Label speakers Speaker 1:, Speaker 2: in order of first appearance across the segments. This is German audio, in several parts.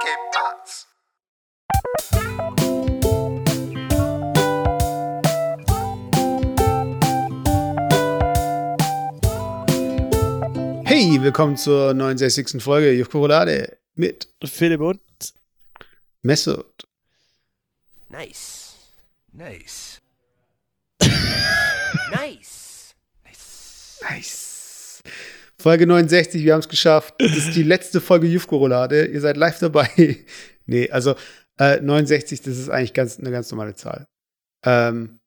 Speaker 1: ¿Qué pasa?
Speaker 2: Hey, willkommen zur 69. Folge Jufkorolade mit
Speaker 3: Philipp und
Speaker 2: Messert.
Speaker 1: Nice. Nice. nice. Nice.
Speaker 2: Nice. Folge 69, wir haben es geschafft. Das ist die letzte Folge Jufkorolade. Ihr seid live dabei. nee, also äh, 69, das ist eigentlich ganz, eine ganz normale Zahl. Ähm,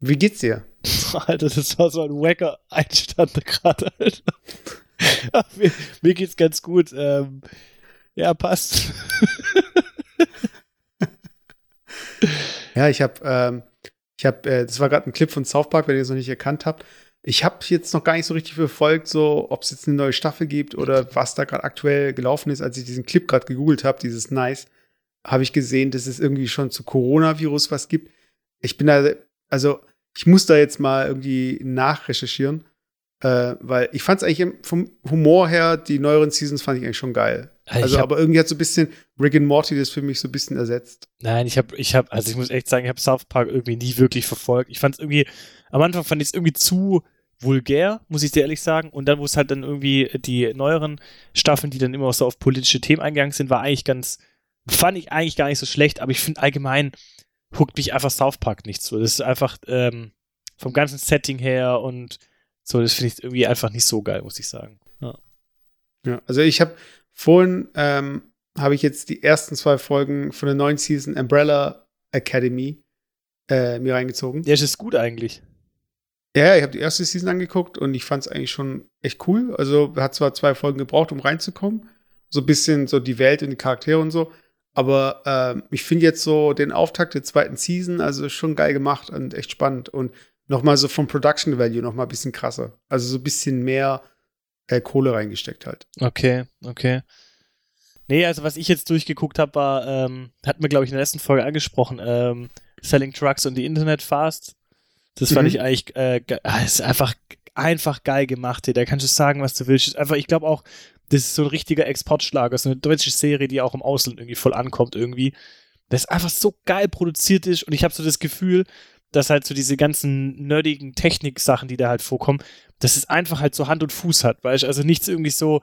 Speaker 2: wie geht's dir?
Speaker 3: Alter, das war so ein wacker Einstand gerade, Alter. Mir, mir geht's ganz gut. Ähm, ja, passt.
Speaker 2: Ja, ich habe, ähm, ich habe, äh, das war gerade ein Clip von South Park, wenn ihr es noch nicht erkannt habt. Ich habe jetzt noch gar nicht so richtig verfolgt, so ob es jetzt eine neue Staffel gibt oder was da gerade aktuell gelaufen ist. Als ich diesen Clip gerade gegoogelt habe, dieses Nice, habe ich gesehen, dass es irgendwie schon zu Coronavirus was gibt. Ich bin da, also ich muss da jetzt mal irgendwie nachrecherchieren, äh, weil ich fand es eigentlich vom Humor her, die neueren Seasons fand ich eigentlich schon geil.
Speaker 3: Ich
Speaker 2: Also,
Speaker 3: hab-
Speaker 2: aber irgendwie hat so ein bisschen Rick and Morty das für mich so ein bisschen ersetzt.
Speaker 3: Nein, ich habe, ich habe, also ich muss echt sagen, ich habe South Park irgendwie nie wirklich verfolgt. Ich fand es irgendwie, am Anfang fand ich es irgendwie zu vulgär, muss ich dir ehrlich sagen. Und dann, wo es halt dann irgendwie die neueren Staffeln, die dann immer auch so auf politische Themen eingegangen sind, war eigentlich ganz, fand ich eigentlich gar nicht so schlecht. Aber ich finde allgemein huckt mich einfach South Park nicht so. Das ist einfach ähm, vom ganzen Setting her und so, das finde ich irgendwie einfach nicht so geil, muss ich sagen. Ja.
Speaker 2: Ja, also ich habe vorhin ähm, habe ich jetzt die ersten zwei Folgen von der neuen Season Umbrella Academy äh, mir reingezogen.
Speaker 3: Der ist es gut eigentlich.
Speaker 2: Ja, ich habe die erste Season angeguckt und ich fand es eigentlich schon echt cool. Also hat zwar zwei Folgen gebraucht, um reinzukommen, so ein bisschen so die Welt und die Charaktere und so. Aber ähm, ich finde jetzt so den Auftakt der zweiten Season, also schon geil gemacht und echt spannend und noch mal so vom Production Value noch mal ein bisschen krasser. Also so ein bisschen mehr äh, Kohle reingesteckt halt.
Speaker 3: Okay, okay. Nee, also was ich jetzt durchgeguckt habe, war, ähm, hatten wir, glaube ich, in der letzten Folge angesprochen, ähm, Selling Trucks on the Internet Fast. Das fand
Speaker 2: Mhm.
Speaker 3: ich eigentlich, äh, ah, ist einfach, einfach geil gemacht. hier. Da kannst du sagen, was du willst. Ist Einfach, ich glaube auch, das ist so ein richtiger Exportschlager, so eine deutsche Serie, die auch im Ausland irgendwie voll ankommt irgendwie. Das einfach so geil produziert ist und ich habe so das Gefühl, dass halt so diese ganzen nerdigen Technik-Sachen, die da halt vorkommen, dass es einfach halt so Hand und Fuß hat, weißt du? Also nichts irgendwie so,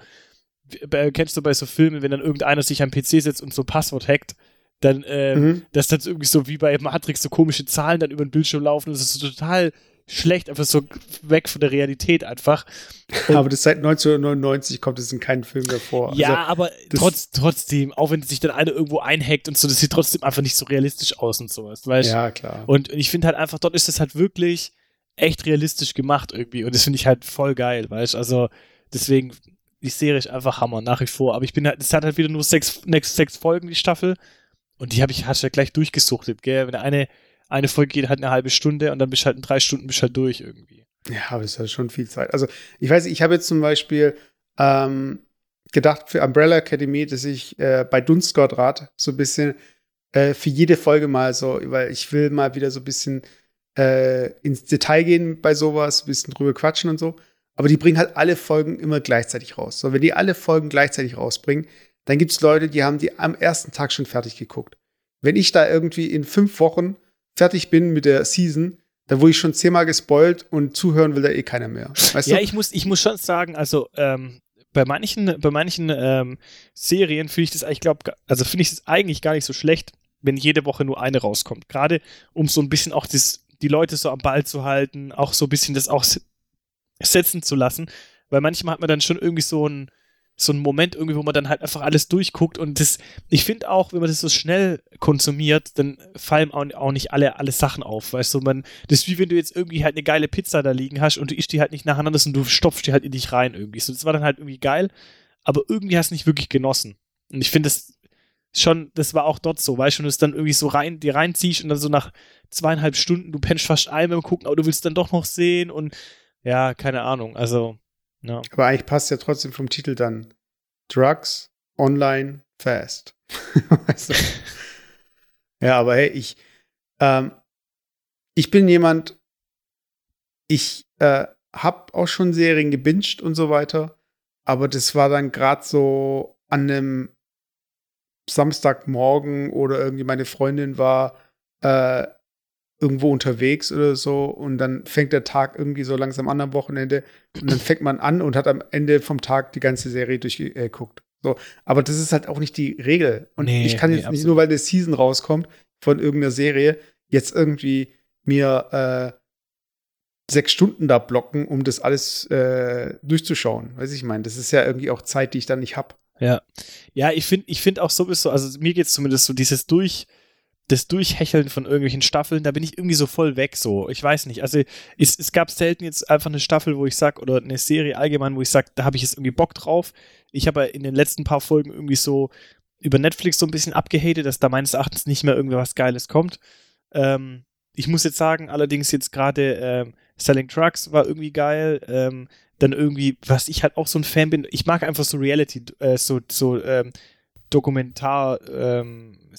Speaker 3: kennst du bei so Filmen, wenn dann irgendeiner sich am PC setzt und so ein Passwort hackt, dann, äh,
Speaker 2: Mhm.
Speaker 3: dass dann irgendwie so wie bei Matrix so komische Zahlen dann über den Bildschirm laufen und das ist so total schlecht, einfach so weg von der Realität einfach.
Speaker 2: Aber das seit 1999 kommt es in keinem Film mehr vor.
Speaker 3: ja,
Speaker 2: Also,
Speaker 3: aber trotz, trotzdem, auch wenn sich dann einer irgendwo einhackt und so, das sieht trotzdem einfach nicht so realistisch aus und sowas, weißt du?
Speaker 2: ja, klar.
Speaker 3: Und ich finde halt einfach, dort ist das halt wirklich echt realistisch gemacht irgendwie. Und das finde ich halt voll geil, weißt du? Also deswegen, die Serie ist einfach Hammer, nach wie vor. Aber ich bin halt, es hat halt wieder nur sechs, sechs, sechs Folgen, die Staffel. Und die habe ich, hast ja gleich durchgesuchtet, gell? Wenn eine, eine Folge geht halt eine halbe Stunde und dann bist du halt in drei Stunden bist halt durch irgendwie.
Speaker 2: Ja, aber das ist ja schon viel Zeit. Also, ich weiß, ich habe jetzt zum Beispiel ähm, gedacht für Umbrella Academy, dass ich äh, bei Dunstquadrat so ein bisschen äh, für jede Folge mal so, weil ich will mal wieder so ein bisschen äh, ins Detail gehen bei sowas, ein bisschen drüber quatschen und so. Aber die bringen halt alle Folgen immer gleichzeitig raus. So, wenn die alle Folgen gleichzeitig rausbringen, dann gibt es Leute, die haben die am ersten Tag schon fertig geguckt. Wenn ich da irgendwie in fünf Wochen fertig bin mit der Season, dann wurde ich schon zehnmal gespoilt und zuhören will da eh keiner mehr. Weißt
Speaker 3: Ja,
Speaker 2: du?
Speaker 3: ich muss, ich muss schon sagen, also ähm, bei manchen, bei manchen ähm, Serien finde ich das, ich glaube, also finde ich es eigentlich gar nicht so schlecht, wenn jede Woche nur eine rauskommt. Gerade um so ein bisschen auch das, die Leute so am Ball zu halten, auch so ein bisschen das auch setzen zu lassen, weil manchmal hat man dann schon irgendwie so ein so einen Moment irgendwie, wo man dann halt einfach alles durchguckt und das, ich finde auch, wenn man das so schnell konsumiert, dann fallen auch, nicht alle, alle Sachen auf, weißt du, man, das ist wie wenn du jetzt irgendwie halt eine geile Pizza da liegen hast und du isst die halt nicht nacheinander, sondern du stopfst die halt in dich rein irgendwie. So, das war dann halt irgendwie geil, aber irgendwie hast du nicht wirklich genossen. Und ich finde das schon, das war auch dort so, weißt du, wenn du es dann irgendwie so rein, die reinziehst und dann so nach zweieinhalb Stunden, du pennst fast ein beim Gucken, aber du willst dann doch noch sehen und ja, keine Ahnung, also, ja.
Speaker 2: Aber eigentlich passt ja trotzdem vom Titel dann Drugs, Online, Fast. weißt du? Ja, aber hey, ich, ähm, ich bin jemand, ich äh, habe auch schon Serien gebinged und so weiter, aber das war dann gerade so an einem Samstagmorgen oder irgendwie meine Freundin war äh, irgendwo unterwegs oder so und dann fängt der Tag irgendwie so langsam an am Wochenende und dann fängt man an und hat am Ende vom Tag die ganze Serie durchgeguckt. So, aber das ist halt auch nicht die Regel. Und
Speaker 3: Nee,
Speaker 2: ich kann jetzt
Speaker 3: nee,
Speaker 2: nicht nur, weil eine Season rauskommt von irgendeiner Serie, jetzt irgendwie mir äh, sechs Stunden da blocken, um das alles äh, durchzuschauen. Weiß ich meine, das ist ja irgendwie auch Zeit, die ich dann nicht habe.
Speaker 3: Ja. Ja, ich finde ich find auch sowieso, also mir geht es zumindest so, dieses Durch, das Durchhecheln von irgendwelchen Staffeln, da bin ich irgendwie so voll weg so. Ich weiß nicht. Also es, es gab selten jetzt einfach eine Staffel, wo ich sag, oder eine Serie allgemein, wo ich sag, da habe ich jetzt irgendwie Bock drauf. Ich habe in den letzten paar Folgen irgendwie so über Netflix so ein bisschen abgehatet, dass da meines Erachtens nicht mehr irgendwie was Geiles kommt. Ähm, ich muss jetzt sagen, allerdings jetzt gerade ähm, Selling Trucks war irgendwie geil. Ähm, dann irgendwie, was ich halt auch so ein Fan bin, ich mag einfach so Reality, äh, so, so ähm,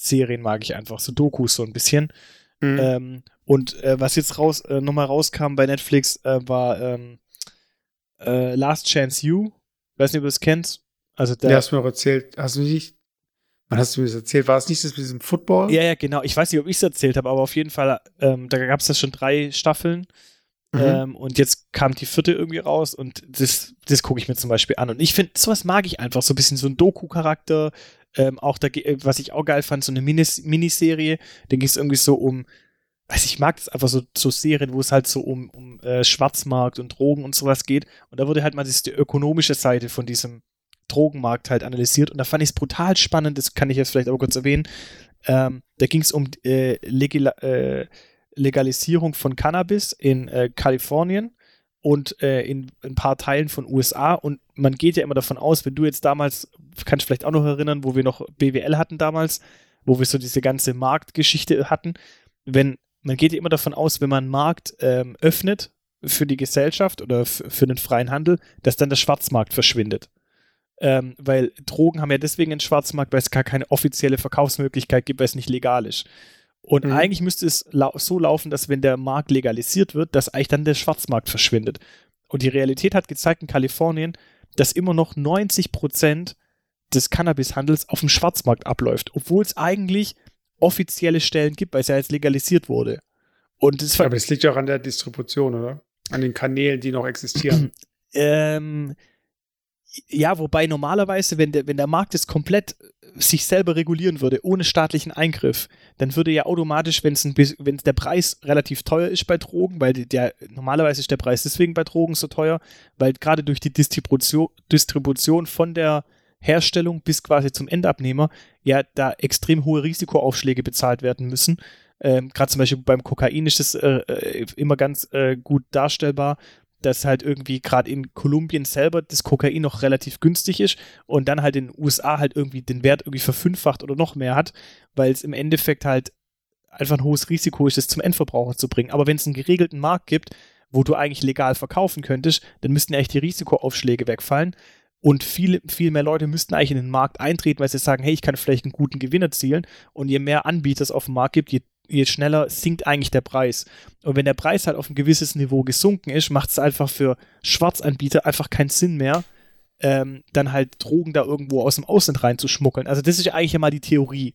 Speaker 3: Dokumentar-Serien mag ich einfach, so Dokus so ein bisschen.
Speaker 2: Mhm.
Speaker 3: Ähm, und äh, was jetzt raus, äh, nochmal rauskam bei Netflix, äh, war ähm, äh, Last Chance You. Weiß nicht, ob du das kennst. Also
Speaker 2: Ja,
Speaker 3: der,
Speaker 2: hast du mir auch erzählt. Hast du nicht. Wann hast du mir das erzählt? War es nicht das mit diesem Football?
Speaker 3: ja, ja, genau. Ich weiß nicht, ob ich es erzählt habe, aber auf jeden Fall, ähm, da gab es ja schon drei Staffeln.
Speaker 2: Mhm.
Speaker 3: Ähm, und jetzt kam die vierte irgendwie raus und das, das gucke ich mir zum Beispiel an. Und ich finde, sowas mag ich einfach. So ein bisschen so ein Doku-Charakter. Ähm, auch da, ge- was ich auch geil fand, so eine Minis Miniserie. Da ging es irgendwie so um, weiß ich, mag das einfach so, so Serien, wo es halt so um, um äh, Schwarzmarkt und Drogen und sowas geht. Und da wurde halt mal die ökonomische Seite von diesem Drogenmarkt halt analysiert. Und da fand ich es brutal spannend, das kann ich jetzt vielleicht aber kurz erwähnen. Ähm, da ging es um äh, Legila äh, Legalisierung von Cannabis in äh, Kalifornien und äh, in ein paar Teilen von USA. Und man geht ja immer davon aus, wenn du jetzt damals, kannst du vielleicht auch noch erinnern, wo wir noch BWL hatten damals, wo wir so diese ganze Marktgeschichte hatten, wenn man geht ja immer davon aus, wenn man einen Markt ähm, öffnet für die Gesellschaft oder für den freien Handel, dass dann der Schwarzmarkt verschwindet. Ähm, weil Drogen haben ja deswegen einen Schwarzmarkt, weil es gar keine offizielle Verkaufsmöglichkeit gibt, weil es nicht legal ist. Und
Speaker 2: Mhm.
Speaker 3: eigentlich müsste es lau so laufen, dass wenn der Markt legalisiert wird, dass eigentlich dann der Schwarzmarkt verschwindet. Und die Realität hat gezeigt in Kalifornien, dass immer noch 90 Prozent des Cannabishandels auf dem Schwarzmarkt abläuft, obwohl es eigentlich offizielle Stellen gibt, weil es ja jetzt legalisiert wurde. Und das
Speaker 2: Aber das liegt ja auch an der Distribution, oder? An den Kanälen, die noch existieren.
Speaker 3: Ähm, ja, wobei normalerweise, wenn der, wenn der Markt jetzt komplett sich selber regulieren würde, ohne staatlichen Eingriff, dann würde ja automatisch, wenn es der Preis relativ teuer ist bei Drogen, weil der normalerweise ist der Preis deswegen bei Drogen so teuer, weil gerade durch die Distribution, Distribution von der Herstellung bis quasi zum Endabnehmer ja da extrem hohe Risikoaufschläge bezahlt werden müssen. Ähm, gerade zum Beispiel beim Kokain ist das äh, äh, immer ganz äh, gut darstellbar, dass halt irgendwie gerade in Kolumbien selber das Kokain noch relativ günstig ist und dann halt in den USA halt irgendwie den Wert irgendwie verfünffacht oder noch mehr hat, weil es im Endeffekt halt einfach ein hohes Risiko ist, das zum Endverbraucher zu bringen. Aber wenn es einen geregelten Markt gibt, wo du eigentlich legal verkaufen könntest, dann müssten eigentlich die Risikoaufschläge wegfallen. Und viele, viel mehr Leute müssten eigentlich in den Markt eintreten, weil sie sagen, hey, ich kann vielleicht einen guten Gewinn erzielen. Und je mehr Anbieter es auf dem Markt gibt, je, je schneller sinkt eigentlich der Preis. Und wenn der Preis halt auf ein gewisses Niveau gesunken ist, macht es einfach für Schwarzanbieter einfach keinen Sinn mehr, ähm, dann halt Drogen da irgendwo aus dem Ausland reinzuschmuggeln. Also das ist ja eigentlich immer die Theorie.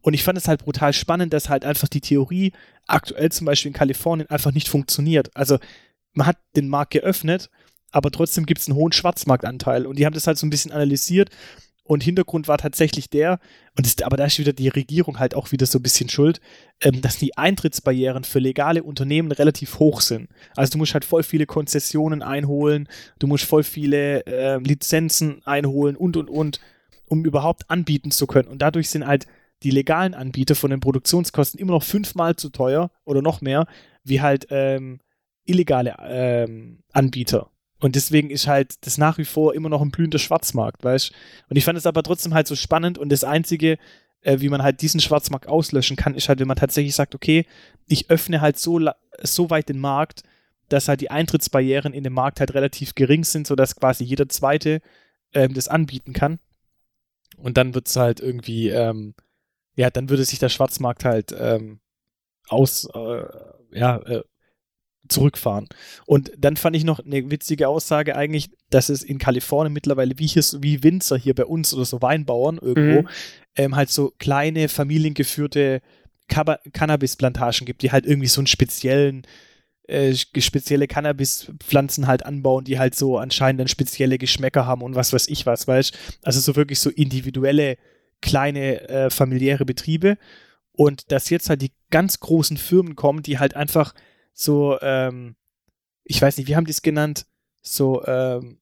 Speaker 3: Und ich fand es halt brutal spannend, dass halt einfach die Theorie aktuell zum Beispiel in Kalifornien einfach nicht funktioniert. Also man hat den Markt geöffnet, aber trotzdem gibt es einen hohen Schwarzmarktanteil. Und die haben das halt so ein bisschen analysiert. Und Hintergrund war tatsächlich der, und das, aber da ist wieder die Regierung halt auch wieder so ein bisschen schuld, ähm, dass die Eintrittsbarrieren für legale Unternehmen relativ hoch sind. Also du musst halt voll viele Konzessionen einholen, du musst voll viele äh, Lizenzen einholen und und und, um überhaupt anbieten zu können. Und dadurch sind halt die legalen Anbieter von den Produktionskosten immer noch fünfmal zu teuer oder noch mehr, wie halt ähm, illegale ähm, Anbieter. Und deswegen ist halt das nach wie vor immer noch ein blühender Schwarzmarkt, weißt Und ich fand es aber trotzdem halt so spannend und das Einzige, äh, wie man halt diesen Schwarzmarkt auslöschen kann, ist halt, wenn man tatsächlich sagt, okay, ich öffne halt so, so weit den Markt, dass halt die Eintrittsbarrieren in dem Markt halt relativ gering sind, sodass quasi jeder Zweite ähm, das anbieten kann. Und dann wird es halt irgendwie, ähm, ja, dann würde sich der Schwarzmarkt halt ähm, aus, äh, ja, äh, zurückfahren. Und dann fand ich noch eine witzige Aussage eigentlich, dass es in Kalifornien mittlerweile wie, hier, wie Winzer hier bei uns oder so Weinbauern irgendwo
Speaker 2: Mhm.
Speaker 3: ähm, halt so kleine familiengeführte Cannabisplantagen gibt, die halt irgendwie so einen speziellen äh, spezielle Cannabispflanzen halt anbauen, die halt so anscheinend dann spezielle Geschmäcker haben und was weiß ich was, weißt Also so wirklich so individuelle kleine äh, familiäre Betriebe und dass jetzt halt die ganz großen Firmen kommen, die halt einfach so, ähm, ich weiß nicht, wie haben die es genannt? So, ähm,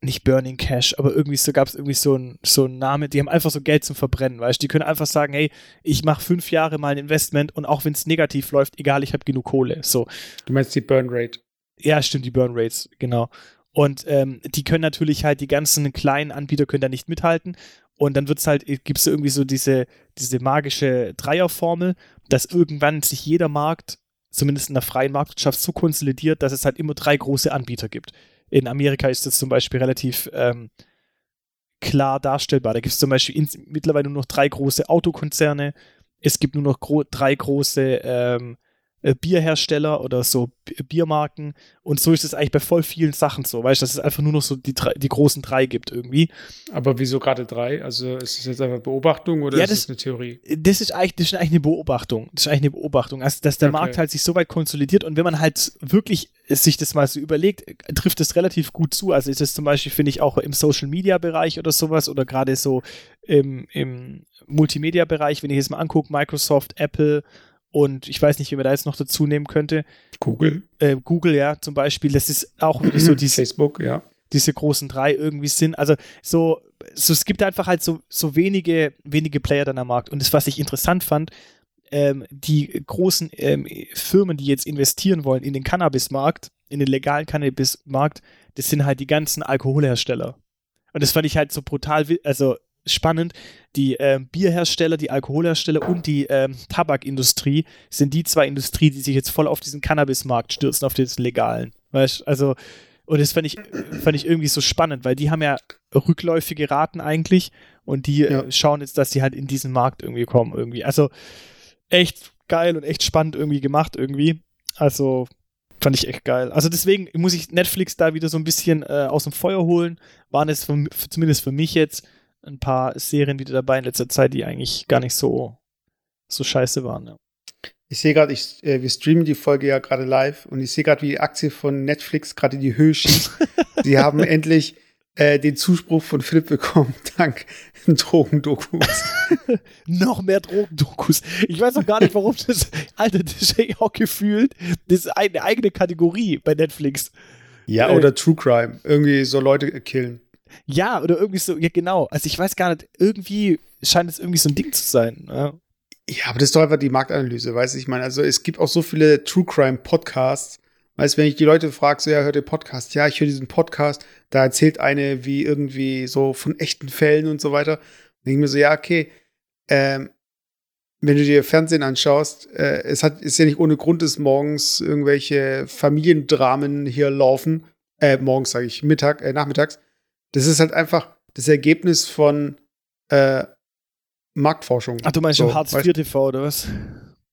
Speaker 3: nicht Burning Cash, aber irgendwie so gab es irgendwie so einen so einen Namen, die haben einfach so Geld zum Verbrennen, weißt du? Die können einfach sagen, hey, ich mache fünf Jahre mal ein Investment und auch wenn es negativ läuft, egal, ich habe genug Kohle. So,
Speaker 2: Du meinst die Burn Rate.
Speaker 3: ja, stimmt, die Burn Rates, genau. Und ähm, die können natürlich halt, die ganzen kleinen Anbieter können da nicht mithalten. Und dann wird's halt, gibt es irgendwie so diese, diese magische Dreierformel, dass irgendwann sich jeder Markt, zumindest in der freien Marktwirtschaft, so konsolidiert, dass es halt immer drei große Anbieter gibt. In Amerika ist das zum Beispiel relativ ähm, klar darstellbar. Da gibt es zum Beispiel ins, mittlerweile nur noch drei große Autokonzerne. Es gibt nur noch gro drei große ähm, äh, Bierhersteller oder so B Biermarken. Und so ist es eigentlich bei voll vielen Sachen so, weißt du, dass es einfach nur noch so die, drei, die großen drei gibt irgendwie.
Speaker 2: Aber wieso gerade drei? Also ist es jetzt einfach Beobachtung oder
Speaker 3: Ja,
Speaker 2: ist
Speaker 3: das-
Speaker 2: eine Theorie?
Speaker 3: Das ist eigentlich, das ist eigentlich eine Beobachtung. Das ist eigentlich eine Beobachtung. Also, dass der
Speaker 2: Okay.
Speaker 3: Markt halt sich so weit konsolidiert und wenn man halt wirklich sich das mal so überlegt, äh, trifft es relativ gut zu. Also ist es zum Beispiel, finde ich, auch im Social Media Bereich oder sowas oder gerade so im, im Multimedia Bereich, wenn ich jetzt mal angucke, Microsoft, Apple und ich weiß nicht, wie man da jetzt noch dazu nehmen könnte.
Speaker 2: Google,
Speaker 3: Äh, Google, ja, zum Beispiel, das ist auch wirklich so diese,
Speaker 2: Facebook, ja.
Speaker 3: diese großen drei irgendwie sind. Also so, so es gibt einfach halt so, so wenige, wenige Player dann am Markt. Und das, was ich interessant fand, ähm, die großen ähm, Firmen, die jetzt investieren wollen in den Cannabismarkt, in den legalen Cannabismarkt, das sind halt die ganzen Alkoholhersteller. Und das fand ich halt so brutal, also spannend. Die ähm, Bierhersteller, die Alkoholhersteller und die ähm, Tabakindustrie sind die zwei Industrien, die sich jetzt voll auf diesen Cannabismarkt stürzen, auf den legalen. Weißt also, und das fand ich, fand ich irgendwie so spannend, weil die haben ja rückläufige Raten eigentlich und die
Speaker 2: Ja.
Speaker 3: äh, schauen jetzt, dass sie halt in diesen Markt irgendwie kommen, irgendwie. Also echt geil und echt spannend irgendwie gemacht, irgendwie. Also fand ich echt geil. Also deswegen muss ich Netflix da wieder so ein bisschen äh, aus dem Feuer holen. Waren es für, zumindest für mich jetzt ein paar Serien wieder dabei in letzter Zeit, die eigentlich gar nicht so, so scheiße waren. Ja.
Speaker 2: Ich sehe gerade, äh, wir streamen die Folge ja gerade live und ich sehe gerade, wie die Aktie von Netflix gerade in die Höhe schießt. Sie haben endlich äh, den Zuspruch von Philipp bekommen, dank Drogendokus.
Speaker 3: Noch mehr Drogendokus. Ich weiß auch gar nicht, warum das, Alter, das ist auch gefühlt, das ist eine eigene Kategorie bei Netflix.
Speaker 2: Ja,
Speaker 3: Äh.
Speaker 2: oder True Crime. Irgendwie so Leute killen.
Speaker 3: Ja, oder irgendwie so, ja genau. Also ich weiß gar nicht, irgendwie scheint es irgendwie so ein Ding zu sein. Ja.
Speaker 2: Ja, aber das ist doch einfach die Marktanalyse, weißt du? Ich meine, also es gibt auch so viele True Crime Podcasts. Weißt du, wenn ich die Leute frage, so, ja, hört ihr Podcast? Ja, ich höre diesen Podcast. Da erzählt eine wie irgendwie so von echten Fällen und so weiter. Und ich mir so, ja, okay, ähm, wenn du dir Fernsehen anschaust, äh, es hat, ist ja nicht ohne Grund, dass morgens irgendwelche Familiendramen hier laufen. Äh, morgens sage ich, Mittag, äh, nachmittags. Das ist halt einfach das Ergebnis von äh, Marktforschung.
Speaker 3: Ach, du meinst
Speaker 2: So,
Speaker 3: Hartz IV TV oder was?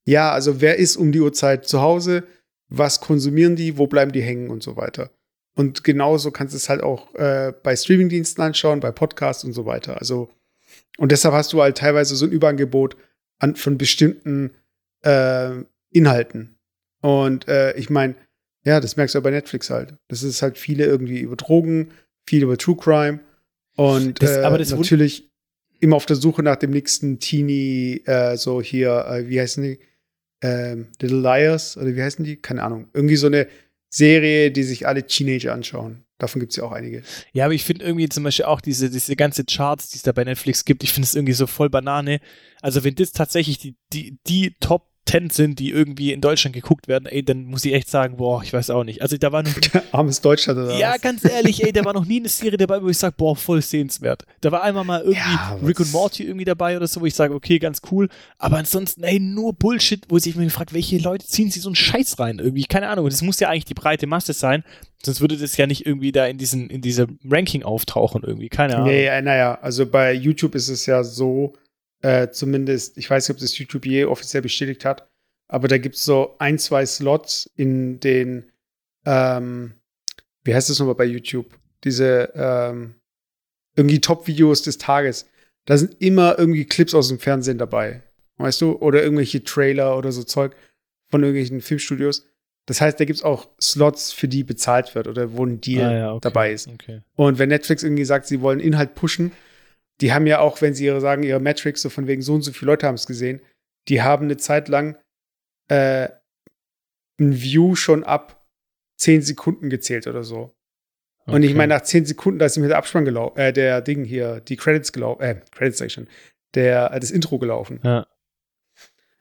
Speaker 2: ja, also wer ist um die Uhrzeit zu Hause? Was konsumieren die? Wo bleiben die hängen und so weiter? Und genauso kannst du es halt auch äh, bei Streamingdiensten anschauen, bei Podcasts und so weiter. Also, und deshalb hast du halt teilweise so ein Überangebot an, von bestimmten äh, Inhalten. Und äh, ich meine, ja, das merkst du ja bei Netflix halt. Das ist halt viele irgendwie über Drogen, viel über True Crime und
Speaker 3: Das-
Speaker 2: äh, natürlich immer auf der Suche nach dem nächsten Teenie, äh, so hier, äh, wie heißen die? Ähm, Little Liars oder wie heißen die? Keine Ahnung. Irgendwie so eine Serie, die sich alle Teenager anschauen. Davon gibt es ja auch einige.
Speaker 3: Ja, aber ich finde irgendwie zum Beispiel auch diese, diese ganze Charts, die es da bei Netflix gibt, ich finde es irgendwie so voll Banane. Also wenn das tatsächlich die, die, die Top 10 sind, die irgendwie in Deutschland geguckt werden, ey, dann muss ich echt sagen, boah, ich weiß auch nicht. Also da war noch
Speaker 2: Armes Deutschland oder
Speaker 3: Ja,
Speaker 2: was?
Speaker 3: ganz ehrlich, ey, da war noch nie eine Serie dabei, wo ich sage, boah, voll sehenswert. Da war einmal mal irgendwie
Speaker 2: Ja,
Speaker 3: Rick und Morty irgendwie dabei oder so, wo ich sage, okay, ganz cool. Aber ansonsten, ey, nur Bullshit, wo sich mir fragt, welche Leute ziehen sie so einen Scheiß rein irgendwie? Keine Ahnung. Das muss ja eigentlich die breite Masse sein. Sonst würde das ja nicht irgendwie da in diesen, in diesem Ranking auftauchen irgendwie. Keine Ahnung.
Speaker 2: Nee, naja, also bei YouTube ist es ja so, äh, zumindest, ich weiß nicht, ob das YouTube je offiziell bestätigt hat, aber da gibt es so ein, zwei Slots in den, ähm, wie heißt das nochmal bei YouTube? Diese ähm, irgendwie Top-Videos des Tages. Da sind immer irgendwie Clips aus dem Fernsehen dabei. Weißt du? Oder irgendwelche Trailer oder so Zeug von irgendwelchen Filmstudios. Das heißt, da gibt es auch Slots, für die bezahlt wird oder wo ein Deal
Speaker 3: Ah, ja, okay.
Speaker 2: dabei ist.
Speaker 3: Okay.
Speaker 2: Und wenn Netflix irgendwie sagt, sie wollen Inhalt pushen, die haben ja auch, wenn sie ihre sagen, ihre Metrics so von wegen so und so viele Leute haben es gesehen, die haben eine Zeit lang äh, ein View schon ab 10 Sekunden gezählt oder so. Und ich
Speaker 3: Okay.
Speaker 2: meine, nach 10 Sekunden, da ist mir der Abspann gelaufen, äh, der Ding hier, die Credits gelaufen, äh, Credits sag ich schon, der, äh, das Intro gelaufen.
Speaker 3: Ja.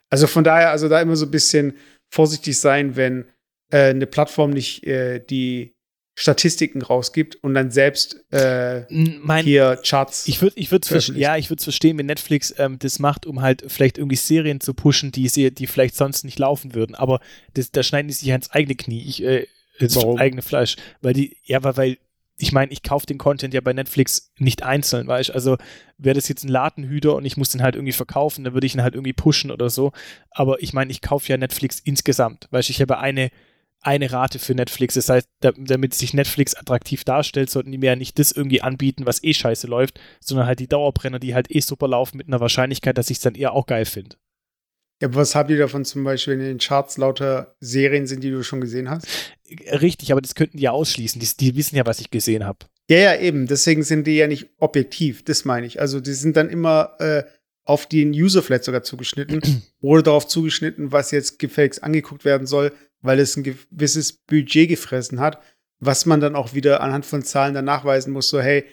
Speaker 2: Also von daher, also da immer so ein bisschen vorsichtig sein, wenn äh, eine Plattform nicht äh, die Statistiken rausgibt und dann selbst äh,
Speaker 3: Mein,
Speaker 2: hier Charts.
Speaker 3: Ich würde ich ver-
Speaker 2: veröffentlicht.
Speaker 3: ja, ich würde es verstehen, wenn Netflix ähm, das macht, um halt vielleicht irgendwie Serien zu pushen, die, sie, die vielleicht sonst nicht laufen würden. Aber das, da schneiden die sich ja ins eigene Knie, ich, äh, ins
Speaker 2: Warum?
Speaker 3: eigene Fleisch. Weil die, ja, weil, weil ich meine, ich kaufe den Content ja bei Netflix nicht einzeln, weißt du? Also wäre das jetzt ein Ladenhüter und ich muss den halt irgendwie verkaufen, dann würde ich ihn halt irgendwie pushen oder so. Aber ich meine, ich kaufe ja Netflix insgesamt, weißt du? Ich habe eine, eine Rate für Netflix. Das heißt, da, damit sich Netflix attraktiv darstellt, sollten die mir ja nicht das irgendwie anbieten, was eh scheiße läuft, sondern halt die Dauerbrenner, die halt eh super laufen, mit einer Wahrscheinlichkeit, dass ich es dann eher auch geil finde.
Speaker 2: ja, aber was habt ihr davon zum Beispiel, wenn in den Charts lauter Serien sind, die du schon gesehen hast?
Speaker 3: Richtig, aber das könnten die ja ausschließen. Die, die wissen ja, was ich gesehen habe.
Speaker 2: Ja, ja, eben. Deswegen sind die ja nicht objektiv, das meine ich. Also die sind dann immer äh, auf den User vielleicht sogar zugeschnitten oder darauf zugeschnitten, was jetzt gefälligst angeguckt werden soll, weil es ein gewisses Budget gefressen hat, was man dann auch wieder anhand von Zahlen dann nachweisen muss, so hey,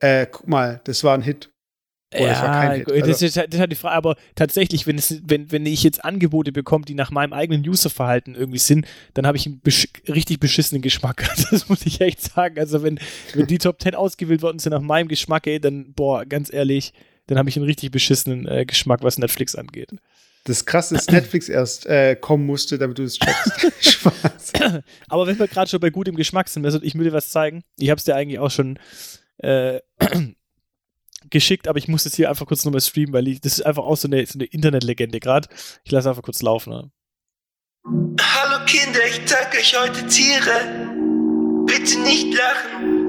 Speaker 2: äh, guck mal, das war ein Hit. Oh, das war kein Hit.
Speaker 3: das,
Speaker 2: Also-
Speaker 3: ist, das ist halt die Frage, aber tatsächlich, wenn, es, wenn, wenn ich jetzt Angebote bekomme, die nach meinem eigenen Userverhalten irgendwie sind, dann habe ich einen besch richtig beschissenen Geschmack. Das muss ich echt sagen. Also wenn, wenn die Top 10 ausgewählt worden sind nach meinem Geschmack, ey, dann, boah, ganz ehrlich, dann habe ich einen richtig beschissenen äh, Geschmack, was Netflix angeht.
Speaker 2: Das krasse ist, Netflix erst äh, kommen musste, damit du es checkst. Spaß.
Speaker 3: Aber wenn wir gerade schon bei gutem Geschmack sind, also ich will dir was zeigen. Ich habe es dir eigentlich auch schon äh, geschickt, aber ich muss es hier einfach kurz nochmal streamen, weil ich, das ist einfach auch so eine, so eine Internetlegende gerade. Ich lasse einfach kurz laufen. Ne?
Speaker 4: Hallo Kinder, ich zeig euch heute Tiere. Bitte nicht lachen.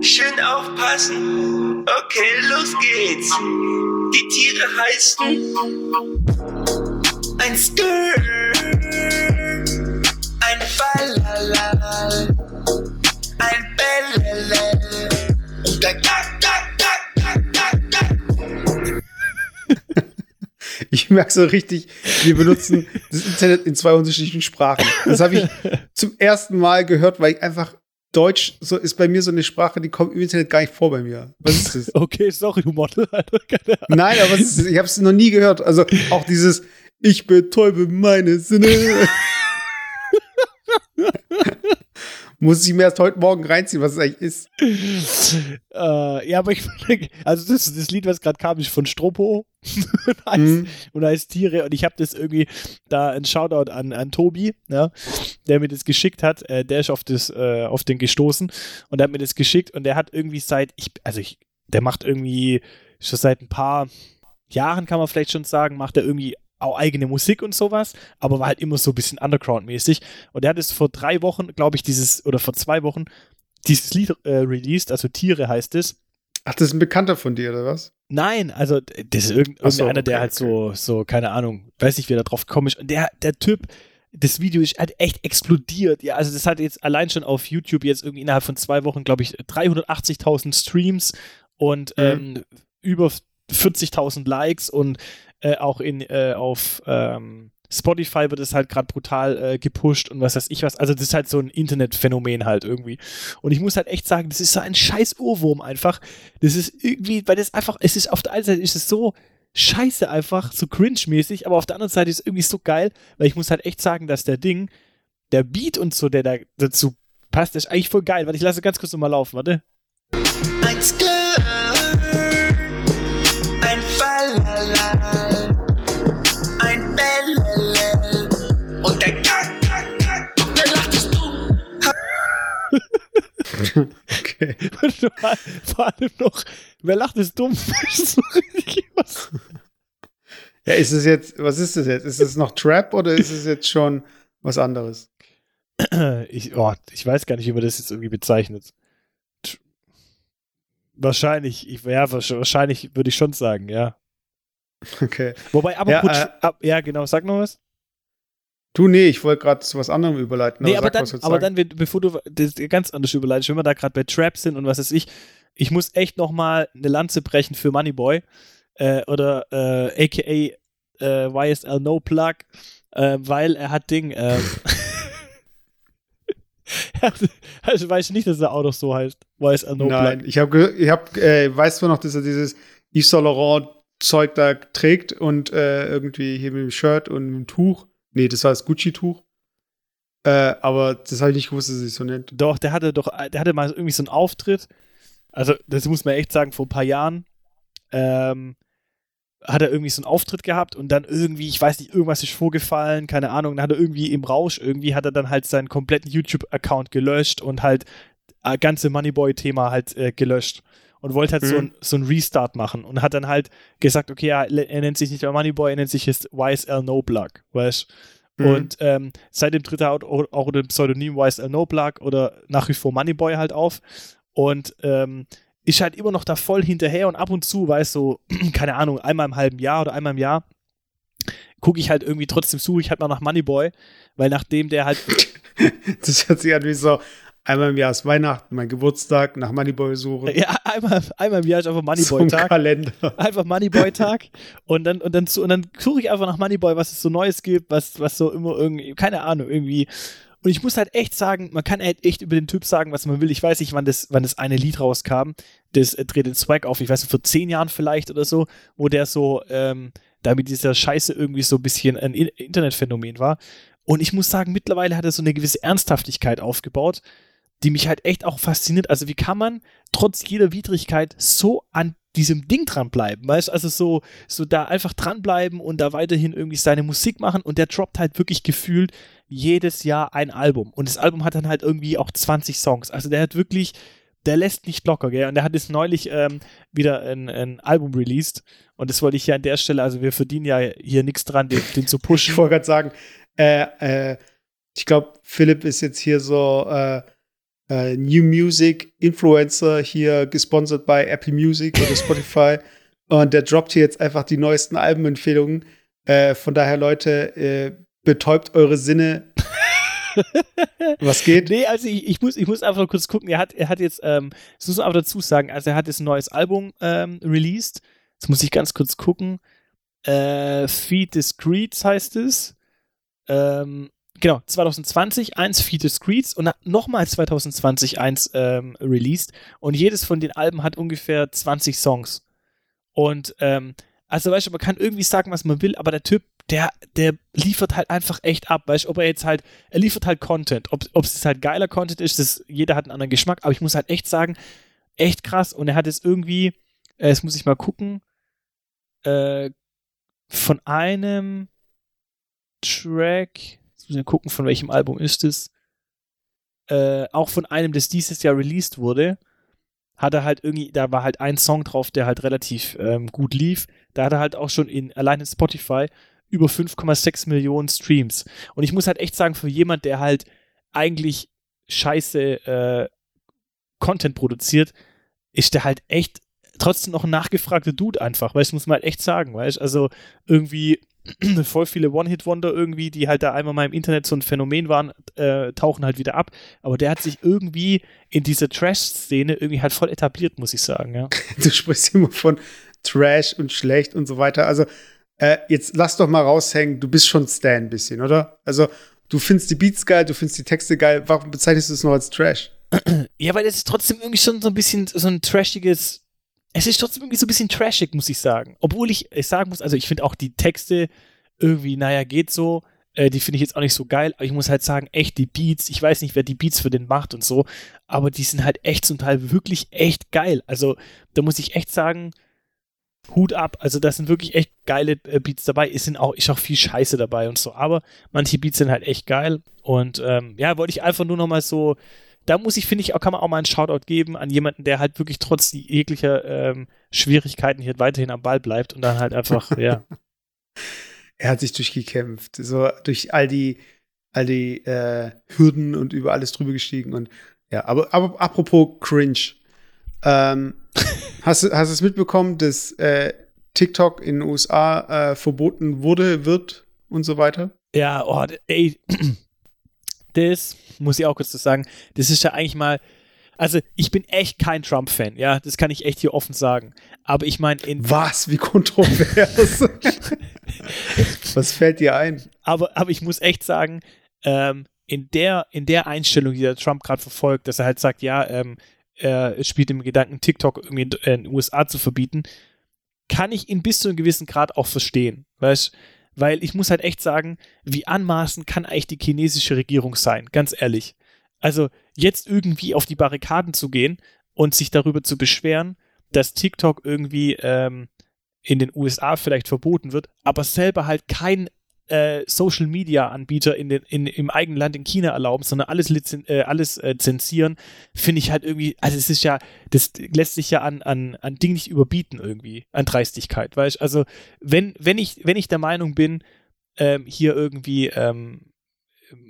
Speaker 4: Schön aufpassen. Okay, los geht's. Die Tiere heißen ein Skr, ein Ballalal, ein Bellelel und ein Kack, Kack, Kack, Kack, Kack, Kack.
Speaker 2: Ich merke so richtig, wir benutzen das Internet in zwei unterschiedlichen Sprachen. Das habe ich zum ersten Mal gehört, weil ich einfach Deutsch so ist bei mir so eine Sprache, die kommt im Internet gar nicht vor bei mir. Was ist das?
Speaker 3: Okay, sorry, du Model.
Speaker 2: Nein, aber was ist das? ich habe es noch nie gehört. Also auch dieses Ich betäube meine Sinne. Muss ich mir erst heute Morgen reinziehen, was es eigentlich ist.
Speaker 3: äh, ja, aber ich also das, das Lied, was gerade kam, ist von Stropo und, heißt,
Speaker 2: Mhm.
Speaker 3: und heißt Tiere und ich habe das irgendwie da ein Shoutout an, an Tobi, ja, der mir das geschickt hat, äh, der ist auf das äh, auf den gestoßen und der hat mir das geschickt und der hat irgendwie seit ich also ich der macht irgendwie schon seit ein paar Jahren kann man vielleicht schon sagen, macht er irgendwie auch eigene Musik und sowas, aber war halt immer so ein bisschen Underground-mäßig. Und er hat es vor drei Wochen, glaube ich, dieses, oder vor zwei Wochen, dieses Lied äh, released, also Tiere heißt es.
Speaker 2: Ach, das ist ein Bekannter von dir, oder was?
Speaker 3: Nein, also das ist irgend,
Speaker 2: Ach so,
Speaker 3: irgendeiner, der
Speaker 2: okay,
Speaker 3: halt so, so, keine Ahnung, weiß nicht, wie er da drauf gekommen ist. Und der, der Typ, das Video ist halt echt explodiert. Ja, also das hat jetzt allein schon auf YouTube jetzt irgendwie innerhalb von zwei Wochen, glaube ich, 380.000 Streams und
Speaker 2: Mhm.
Speaker 3: ähm, über 40.000 Likes und äh, auch in, äh, auf ähm, Spotify wird es halt gerade brutal äh, gepusht und was weiß ich was. Also das ist halt so ein Internetphänomen halt irgendwie. Und ich muss halt echt sagen, das ist so ein scheiß Ohrwurm einfach. Das ist irgendwie, weil das einfach, es ist auf der einen Seite ist es so scheiße einfach, so cringe-mäßig, aber auf der anderen Seite ist es irgendwie so geil, weil ich muss halt echt sagen, dass der Ding, der Beat und so, der da dazu passt, ist eigentlich voll geil. Warte, ich lasse ganz kurz nochmal laufen, warte.
Speaker 2: Okay.
Speaker 3: Und vor allem noch, wer lacht, ist dumm.
Speaker 2: Ja, ist es jetzt, was ist das jetzt? Ist es noch Trap oder ist es jetzt schon was anderes?
Speaker 3: Ich, oh, ich weiß gar nicht, wie man das jetzt irgendwie bezeichnet. Wahrscheinlich, ich, ja, wahrsch- wahrscheinlich würde ich schon sagen, ja.
Speaker 2: Okay.
Speaker 3: Wobei, aber
Speaker 2: Ja,
Speaker 3: gut,
Speaker 2: äh,
Speaker 3: ab, ja, genau, sag noch was.
Speaker 2: Du, nee, ich wollte gerade zu was anderem überleiten.
Speaker 3: Nee, aber dann, aber dann, bevor du das ganz anders überleitest, wenn wir da gerade bei Trap sind und was weiß ich, ich muss echt noch mal eine Lanze brechen für Moneyboy äh, oder äh, aka äh, YSL No Plug, äh, weil er hat Ding. Ähm, also weiß ich nicht, dass er auch noch so heißt. YSL No
Speaker 2: Nein,
Speaker 3: Plug.
Speaker 2: ich habe, ich hab, äh, weißt du noch, dass er dieses Yves Saint Laurent Zeug da trägt und äh, irgendwie hier mit dem Shirt und mit dem Tuch. Nee, das war das Gucci-Tuch. Äh, aber das habe ich nicht gewusst, dass er sich so nennt.
Speaker 3: Doch, der hatte doch, der hatte mal irgendwie so einen Auftritt. Also, das muss man echt sagen, vor ein paar Jahren ähm, hat er irgendwie so einen Auftritt gehabt und dann irgendwie, ich weiß nicht, irgendwas ist vorgefallen, keine Ahnung, dann hat er irgendwie im Rausch, irgendwie hat er dann halt seinen kompletten YouTube-Account gelöscht und halt äh, ganze Moneyboy-Thema halt äh, gelöscht und wollte halt so,
Speaker 2: Mhm.
Speaker 3: ein, so einen Restart machen und hat dann halt gesagt, okay, ja, er nennt sich nicht mehr Moneyboy, er nennt sich jetzt YSL No Plug, weißt
Speaker 2: Mhm.
Speaker 3: und ähm, seitdem tritt er auch, auch unter dem Pseudonym YSL No Plug oder nach wie vor Moneyboy halt auf. Und ähm, ist halt immer noch da voll hinterher und ab und zu, weißt so, keine Ahnung, einmal im halben Jahr oder einmal im Jahr, gucke ich halt irgendwie trotzdem, suche ich halt mal nach Moneyboy, weil nachdem der halt,
Speaker 2: Das hört sich an wie so, einmal im Jahr ist Weihnachten, mein Geburtstag, nach Moneyboy suchen.
Speaker 3: ja, einmal, einmal im Jahr ist einfach Moneyboy-Tag.
Speaker 2: Kalender.
Speaker 3: einfach Moneyboy-Tag und dann und dann und dann suche ich einfach nach Moneyboy, was es so Neues gibt, was was so immer irgendwie keine Ahnung irgendwie und ich muss halt echt sagen, man kann halt echt über den Typ sagen, was man will. Ich weiß nicht, wann das wann das eine Lied rauskam, das äh, dreht den Swag auf. Ich weiß nicht, vor zehn Jahren vielleicht oder so, wo der so ähm, da mit dieser Scheiße irgendwie so ein bisschen ein Internetphänomen war. Und ich muss sagen, mittlerweile hat er so eine gewisse Ernsthaftigkeit aufgebaut, die mich halt echt auch fasziniert. Also wie kann man trotz jeder Widrigkeit so an diesem Ding dranbleiben, weißt du? Also so, so da einfach dranbleiben und da weiterhin irgendwie seine Musik machen und der droppt halt wirklich gefühlt jedes Jahr ein Album. Und das Album hat dann halt irgendwie auch 20 Songs. Also der hat wirklich, der lässt nicht locker, gell? Und der hat jetzt neulich ähm, wieder ein, ein Album released. Und das wollte ich hier an der Stelle, also wir verdienen ja hier nichts dran, den, den zu
Speaker 2: Ich
Speaker 3: pushen.
Speaker 2: wollte gerade sagen, äh, äh, ich glaube, Philipp ist jetzt hier so äh, äh, New Music Influencer hier gesponsert bei Apple Music oder Spotify. Und der droppt hier jetzt einfach die neuesten Albenempfehlungen. Äh, von daher, Leute, äh, betäubt eure Sinne. Was geht?
Speaker 3: Nee, also ich, ich, muss, ich muss einfach kurz gucken. Er hat, er hat jetzt, ähm, das muss man aber dazu sagen, also er hat jetzt ein neues Album ähm, released. Jetzt muss ich ganz kurz gucken. Äh, Feed Discreets heißt es. Ähm, genau, 2020 eins Feed Discreets und nochmal 2020 eins ähm, released. Und jedes von den Alben hat ungefähr 20 Songs. Und ähm, also weißt du, man kann irgendwie sagen, was man will, aber der Typ, der, der liefert halt einfach echt ab, weißt du, ob er jetzt halt, er liefert halt Content, ob es halt geiler Content ist, das, jeder hat einen anderen Geschmack, aber ich muss halt echt sagen, echt krass und er hat es irgendwie, äh, jetzt muss ich mal gucken, äh, von einem Track, mal gucken, von welchem Album ist es, äh, auch von einem, das dieses Jahr released wurde, hat er halt irgendwie, da war halt ein Song drauf, der halt relativ ähm, gut lief. Da hat er halt auch schon in, allein in Spotify über 5,6 Millionen Streams. Und ich muss halt echt sagen, für jemand, der halt eigentlich scheiße äh, Content produziert, ist der halt echt trotzdem noch ein nachgefragter Dude einfach, weil das muss man halt echt sagen, weißt Also irgendwie voll viele One-Hit-Wonder irgendwie, die halt da einmal mal im Internet so ein Phänomen waren, äh, tauchen halt wieder ab. Aber der hat sich irgendwie in dieser Trash-Szene irgendwie halt voll etabliert, muss ich sagen, ja.
Speaker 2: Du sprichst immer von Trash und schlecht und so weiter. Also, äh, jetzt lass doch mal raushängen, du bist schon Stan ein bisschen, oder? Also, du findest die Beats geil, du findest die Texte geil. Warum bezeichnest du es noch als Trash?
Speaker 3: Ja, weil es ist trotzdem irgendwie schon so ein bisschen so ein trashiges. Es ist trotzdem irgendwie so ein bisschen trashig, muss ich sagen. Obwohl ich, ich sagen muss, also ich finde auch die Texte irgendwie, naja, geht so. Äh, die finde ich jetzt auch nicht so geil, aber ich muss halt sagen, echt die Beats, ich weiß nicht, wer die Beats für den macht und so, aber die sind halt echt zum Teil wirklich echt geil. Also da muss ich echt sagen, Hut ab. Also da sind wirklich echt geile äh, Beats dabei. Es sind auch, ist auch viel Scheiße dabei und so, aber manche Beats sind halt echt geil. Und ähm, ja, wollte ich einfach nur noch mal so da muss ich, finde ich, auch kann man auch mal einen Shoutout geben an jemanden, der halt wirklich trotz jeglicher ähm, Schwierigkeiten hier weiterhin am Ball bleibt und dann halt einfach, ja.
Speaker 2: er hat sich durchgekämpft, so durch all die, all die äh, Hürden und über alles drüber gestiegen. Und ja, aber, aber apropos cringe. Ähm, hast, du- hast du es mitbekommen, dass äh, TikTok in den USA äh, verboten wurde, wird und so weiter?
Speaker 3: Ja, oh, ey, das muss ich auch kurz sagen. Das ist ja eigentlich mal, also ich bin echt kein Trump-Fan, ja, das kann ich echt hier offen sagen. Aber ich meine, in
Speaker 2: Was? Wie kontrovers. Was fällt dir ein?
Speaker 3: aber, aber ich muss echt sagen, ähm, in, der, in der Einstellung, die der Trump gerade verfolgt, dass er halt sagt, ja, ähm, er spielt im Gedanken, TikTok irgendwie in, in den USA zu verbieten, kann ich ihn bis zu einem gewissen Grad auch verstehen. Weißt Weil ich muss halt echt sagen, wie anmaßend kann eigentlich die chinesische Regierung sein, ganz ehrlich. Also jetzt irgendwie auf die Barrikaden zu gehen und sich darüber zu beschweren, dass TikTok irgendwie ähm, in den USA vielleicht verboten wird, aber selber halt kein äh, Social Media Anbieter in den, in, im eigenen Land in China erlauben, sondern alles, äh, alles äh, zensieren, finde ich halt irgendwie, also es ist ja, das lässt sich ja an, an, an Ding nicht überbieten irgendwie, an Dreistigkeit, weißt Also, wenn, wenn ich, wenn ich der Meinung bin, ähm, hier irgendwie ähm,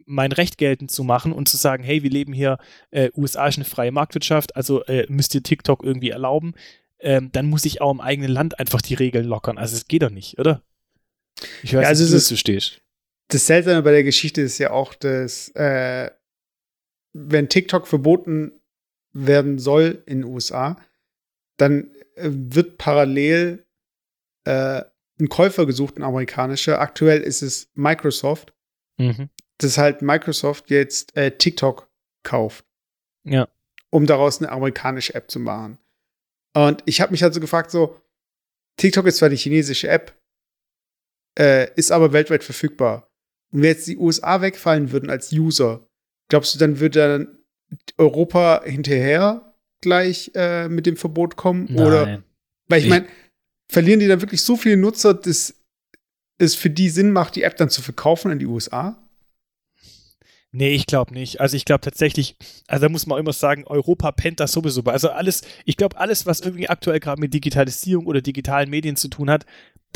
Speaker 3: mein Recht geltend zu machen und zu sagen, hey, wir leben hier, äh, USA ist eine freie Marktwirtschaft, also äh, müsst ihr TikTok irgendwie erlauben, ähm, dann muss ich auch im eigenen Land einfach die Regeln lockern. Also es geht doch nicht, oder? Ich weiß
Speaker 2: Ja, also
Speaker 3: nicht,
Speaker 2: es
Speaker 3: wie du stehst.
Speaker 2: Das Seltsame bei der Geschichte ist ja auch, dass äh, wenn TikTok verboten werden soll in den USA, dann äh, wird parallel äh, ein Käufer gesucht, ein amerikanischer. Aktuell ist es Microsoft,
Speaker 3: Mhm.
Speaker 2: dass halt Microsoft jetzt äh, TikTok kauft,
Speaker 3: Ja.
Speaker 2: um daraus eine amerikanische App zu machen. Und ich habe mich also gefragt, so, TikTok ist zwar die chinesische App, äh, ist aber weltweit verfügbar. Und wenn jetzt die USA wegfallen würden als User, glaubst du, dann würde dann Europa hinterher gleich äh, mit dem Verbot kommen? Oder
Speaker 3: Nein.
Speaker 2: weil ich
Speaker 3: Ich-
Speaker 2: meine, verlieren die dann wirklich so viele Nutzer, dass es für die Sinn macht, die App dann zu verkaufen in die USA?
Speaker 3: Nee, ich glaube nicht. Also ich glaube tatsächlich, also da muss man auch immer sagen, Europa pennt das sowieso bei. Also alles, ich glaube, alles, was irgendwie aktuell gerade mit Digitalisierung oder digitalen Medien zu tun hat,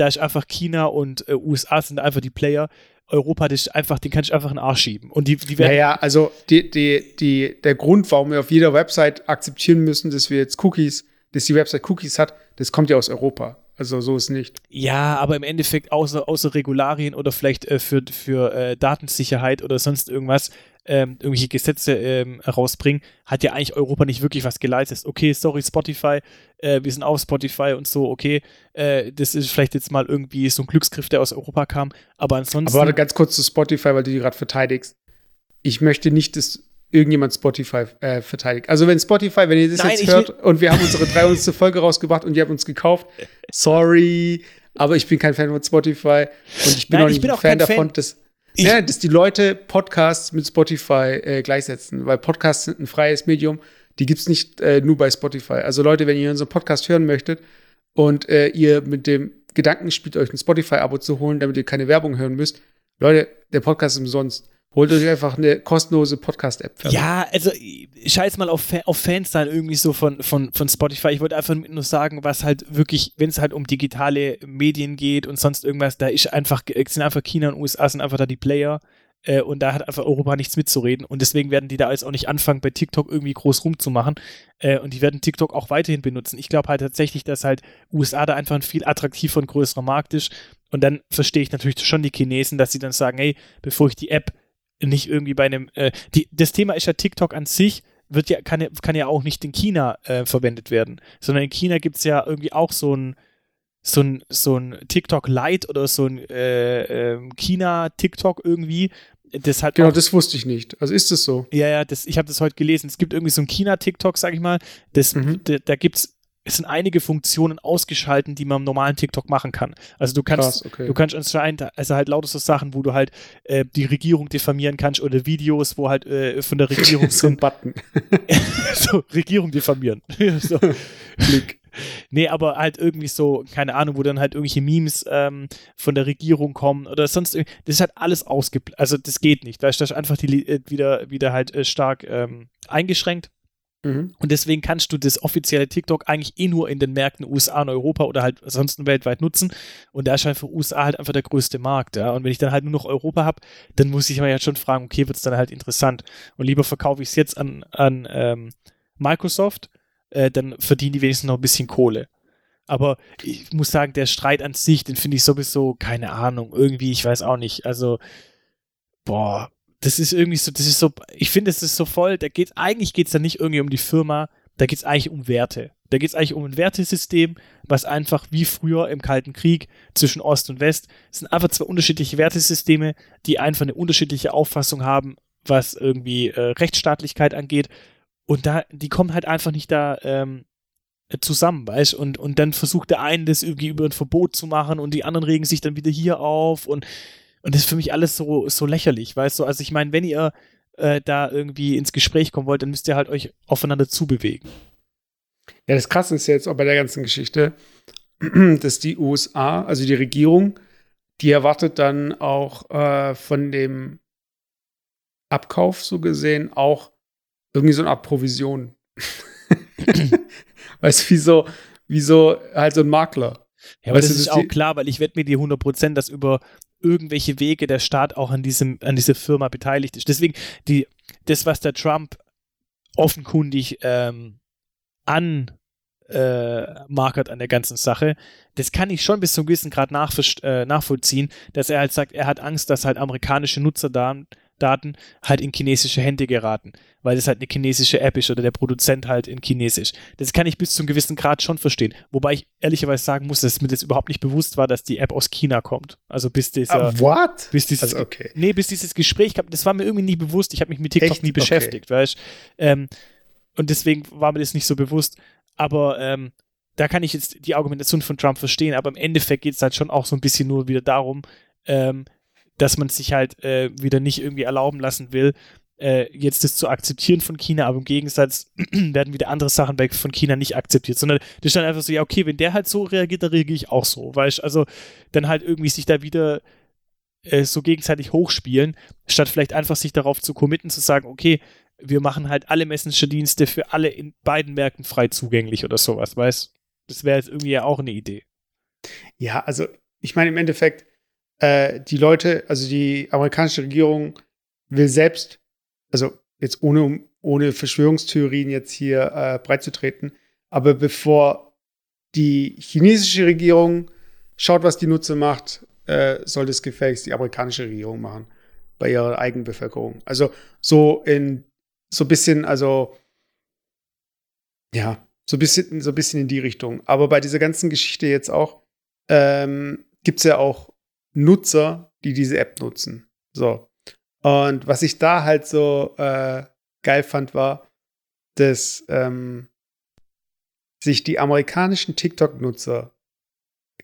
Speaker 3: da ist einfach China und äh, USA sind einfach die Player. Europa, das ist einfach, den kann ich einfach in den Arsch schieben. Und die, die werden.
Speaker 2: Naja, also die, die, die, der Grund, warum wir auf jeder Website akzeptieren müssen, dass wir jetzt Cookies, dass die Website Cookies hat, das kommt ja aus Europa. Also so ist nicht.
Speaker 3: Ja, aber im Endeffekt außer, außer Regularien oder vielleicht äh, für, für äh, Datensicherheit oder sonst irgendwas ähm, irgendwelche Gesetze ähm, rausbringen, hat ja eigentlich Europa nicht wirklich was geleistet. Okay, sorry, Spotify, äh, wir sind auf Spotify und so, okay, äh, das ist vielleicht jetzt mal irgendwie so ein Glücksgriff, der aus Europa kam, aber ansonsten.
Speaker 2: Aber warte ganz kurz zu Spotify, weil du die gerade verteidigst. Ich möchte nicht, dass irgendjemand Spotify äh, verteidigt. Also wenn Spotify, wenn ihr das
Speaker 3: Nein,
Speaker 2: jetzt hört und wir haben unsere 300. Folge rausgebracht und ihr habt uns gekauft, sorry, aber ich bin kein Fan von Spotify und ich bin
Speaker 3: Nein,
Speaker 2: auch
Speaker 3: ich
Speaker 2: nicht
Speaker 3: bin
Speaker 2: ein
Speaker 3: auch
Speaker 2: Fan davon,
Speaker 3: Fan.
Speaker 2: dass,
Speaker 3: Ich-
Speaker 2: ja, dass die Leute Podcasts mit Spotify äh, gleichsetzen, weil Podcasts sind ein freies Medium, die gibt's nicht äh, nur bei Spotify. Also Leute, wenn ihr unseren Podcast hören möchtet und äh, ihr mit dem Gedanken spielt, euch ein Spotify-Abo zu holen, damit ihr keine Werbung hören müsst, Leute, der Podcast ist umsonst. Holt euch einfach eine kostenlose Podcast-App.
Speaker 3: Ja, also scheiß mal auf, auf Fans dann irgendwie so von, von, von Spotify. Ich wollte einfach nur sagen, was halt wirklich, wenn es halt um digitale Medien geht und sonst irgendwas, da ist einfach, sind einfach China und USA sind einfach da die Player äh, und da hat einfach Europa nichts mitzureden und deswegen werden die da jetzt auch nicht anfangen, bei TikTok irgendwie groß rumzumachen äh, und die werden TikTok auch weiterhin benutzen. Ich glaube halt tatsächlich, dass halt USA da einfach ein viel attraktiver und größerer Markt ist und dann verstehe ich natürlich schon die Chinesen, dass sie dann sagen, hey, bevor ich die App nicht irgendwie bei einem, äh, die, das Thema ist ja TikTok an sich, wird ja, kann, ja- kann ja auch nicht in China äh, verwendet werden, sondern in China gibt es ja irgendwie auch so ein, so ein, so ein TikTok Lite oder so ein äh, ähm, China-TikTok irgendwie. Das hat
Speaker 2: Genau, das wusste ich nicht. Also ist es so?
Speaker 3: ja, ja, das, ich habe das heute gelesen. Es gibt irgendwie so ein China-TikTok, sag ich mal. Das,
Speaker 2: Mhm.
Speaker 3: da, da gibt's, es sind einige Funktionen ausgeschalten, die man im normalen TikTok machen kann. Also du kannst,
Speaker 2: Krass, okay.
Speaker 3: Du kannst anscheinend, also halt lauter so Sachen, wo du halt äh, die Regierung diffamieren kannst oder Videos, wo halt äh, von der Regierung
Speaker 2: so ein. Button.
Speaker 3: so, Regierung diffamieren. so.
Speaker 2: Klick.
Speaker 3: Nee, aber halt irgendwie so, keine Ahnung, wo dann halt irgendwelche Memes ähm, von der Regierung kommen oder sonst irgendwie. Das ist halt alles ausgebl. Also das geht nicht. Da ist das einfach die, äh, wieder, wieder halt äh, stark ähm, eingeschränkt.
Speaker 2: Mhm.
Speaker 3: Und deswegen kannst du das offizielle TikTok eigentlich eh nur in den Märkten USA und Europa oder halt ansonsten weltweit nutzen. Und da ist halt für USA halt einfach der größte Markt. Ja? Und wenn ich dann halt nur noch Europa habe, dann muss ich mir ja schon fragen, okay, wird es dann halt interessant. Und lieber verkaufe ich es jetzt an, an ähm, Microsoft, äh, dann verdienen die wenigstens noch ein bisschen Kohle. Aber ich muss sagen, der Streit an sich, den finde ich sowieso, keine Ahnung, irgendwie, ich weiß auch nicht. Also, boah, das ist irgendwie so, das ist so, ich finde, es ist so voll, da geht, eigentlich geht es da nicht irgendwie um die Firma, da geht es eigentlich um Werte. Da geht es eigentlich um ein Wertesystem, was einfach wie früher im Kalten Krieg zwischen Ost und West, es sind einfach zwei unterschiedliche Wertesysteme, die einfach eine unterschiedliche Auffassung haben, was irgendwie äh, Rechtsstaatlichkeit angeht. Und da, die kommen halt einfach nicht da ähm, zusammen, weißt und, und dann versucht der eine das irgendwie über ein Verbot zu machen und die anderen regen sich dann wieder hier auf und, und das ist für mich alles so, so lächerlich, weißt du? Also ich meine, wenn ihr äh, da irgendwie ins Gespräch kommen wollt, dann müsst ihr halt euch aufeinander zubewegen.
Speaker 2: Ja, das Krasse ist jetzt auch bei der ganzen Geschichte, dass die USA, also die Regierung, die erwartet dann auch äh, von dem Abkauf so gesehen auch irgendwie so eine Art Provision. weißt du, wie so, wie so halt so ein Makler.
Speaker 3: Ja, aber
Speaker 2: Weißt
Speaker 3: das
Speaker 2: du,
Speaker 3: ist auch
Speaker 2: die-
Speaker 3: klar, weil ich wette mir die 100%, dass über irgendwelche Wege der Staat auch an diesem, an dieser Firma beteiligt ist. Deswegen, die, das, was der Trump offenkundig ähm, an äh, an der ganzen Sache, das kann ich schon bis zu einem gewissen Grad äh, nachvollziehen, dass er halt sagt, er hat Angst, dass halt amerikanische Nutzerdaten Daten halt in chinesische Hände geraten, weil das halt eine chinesische App ist oder der Produzent halt in Chinesisch. Das kann ich bis zu einem gewissen Grad schon verstehen. Wobei ich ehrlicherweise sagen muss, dass mir das überhaupt nicht bewusst war, dass die App aus China kommt. Also bis dieser,
Speaker 2: Ah, what?
Speaker 3: bis dieses,
Speaker 2: Also, okay.
Speaker 3: nee, bis dieses Gespräch kam, das war mir irgendwie nie bewusst. Ich habe mich mit TikTok
Speaker 2: Echt?
Speaker 3: nie
Speaker 2: Okay.
Speaker 3: beschäftigt, weißt ähm, Und deswegen war mir das nicht so bewusst. Aber ähm, da kann ich jetzt die Argumentation von Trump verstehen, aber im Endeffekt geht es halt schon auch so ein bisschen nur wieder darum, ähm, dass man sich halt äh, wieder nicht irgendwie erlauben lassen will, äh, jetzt das zu akzeptieren von China, aber im Gegensatz werden wieder andere Sachen von China nicht akzeptiert, sondern das ist dann einfach so, ja, okay, wenn der halt so reagiert, dann reagiere ich auch so, weißt du, also dann halt irgendwie sich da wieder äh, so gegenseitig hochspielen, statt vielleicht einfach sich darauf zu committen, zu sagen, okay, wir machen halt alle Messenger-Dienste für alle in beiden Märkten frei zugänglich oder sowas, weißt Das wäre jetzt irgendwie ja auch eine Idee.
Speaker 2: Ja, also ich meine im Endeffekt, äh, die Leute, also die amerikanische Regierung will selbst, also jetzt ohne, ohne Verschwörungstheorien jetzt hier äh, breitzutreten, aber bevor die chinesische Regierung schaut, was die Nutzer macht, äh, soll das gefälligst die amerikanische Regierung machen bei ihrer eigenen Bevölkerung. Also so in so ein bisschen, also ja, so ein bisschen, so ein bisschen in die Richtung. Aber bei dieser ganzen Geschichte jetzt auch ähm, gibt es ja auch Nutzer, die diese App nutzen. So. Und was ich da halt so äh, geil fand, war, dass ähm, sich die amerikanischen TikTok-Nutzer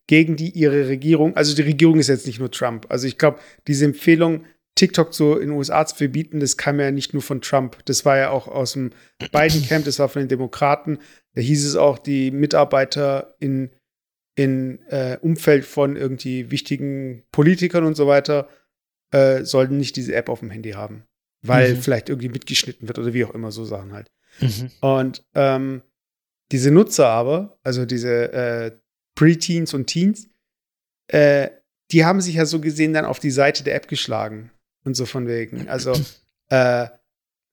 Speaker 2: gegen die ihre Regierung, also die Regierung ist jetzt nicht nur Trump. Also ich glaube, diese Empfehlung, TikTok so in den USA zu verbieten, das kam ja nicht nur von Trump. Das war ja auch aus dem Biden-Camp, das war von den Demokraten. Da hieß es auch, die Mitarbeiter in, in äh, Umfeld von irgendwie wichtigen Politikern und so weiter äh, sollten nicht diese App auf dem Handy haben. Weil
Speaker 3: Mhm.
Speaker 2: vielleicht irgendwie mitgeschnitten wird oder wie auch immer, so Sachen halt.
Speaker 3: Mhm.
Speaker 2: Und ähm, diese Nutzer aber, also diese äh, Preteens und Teens, äh, die haben sich ja so gesehen dann auf die Seite der App geschlagen. Und so von wegen. Also, äh,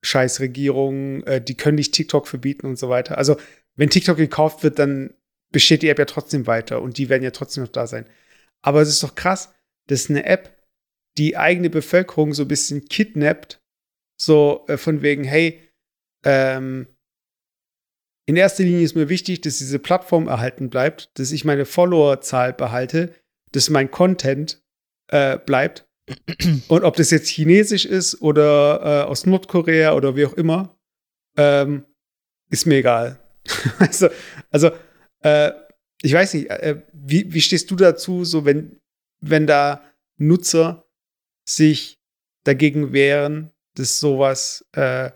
Speaker 2: scheiß Regierung, äh, die können nicht TikTok verbieten und so weiter. Also, wenn TikTok gekauft wird, dann besteht die App ja trotzdem weiter und die werden ja trotzdem noch da sein. Aber es ist doch krass, dass eine App die eigene Bevölkerung so ein bisschen kidnappt, so äh, von wegen, hey, ähm, in erster Linie ist mir wichtig, dass diese Plattform erhalten bleibt, dass ich meine Followerzahl behalte, dass mein Content äh, bleibt. Und ob das jetzt chinesisch ist oder äh, aus Nordkorea oder wie auch immer, ähm, ist mir egal. also, also äh, ich weiß nicht, äh, wie, wie stehst du dazu, so wenn, wenn da Nutzer sich dagegen wehren, dass sowas äh,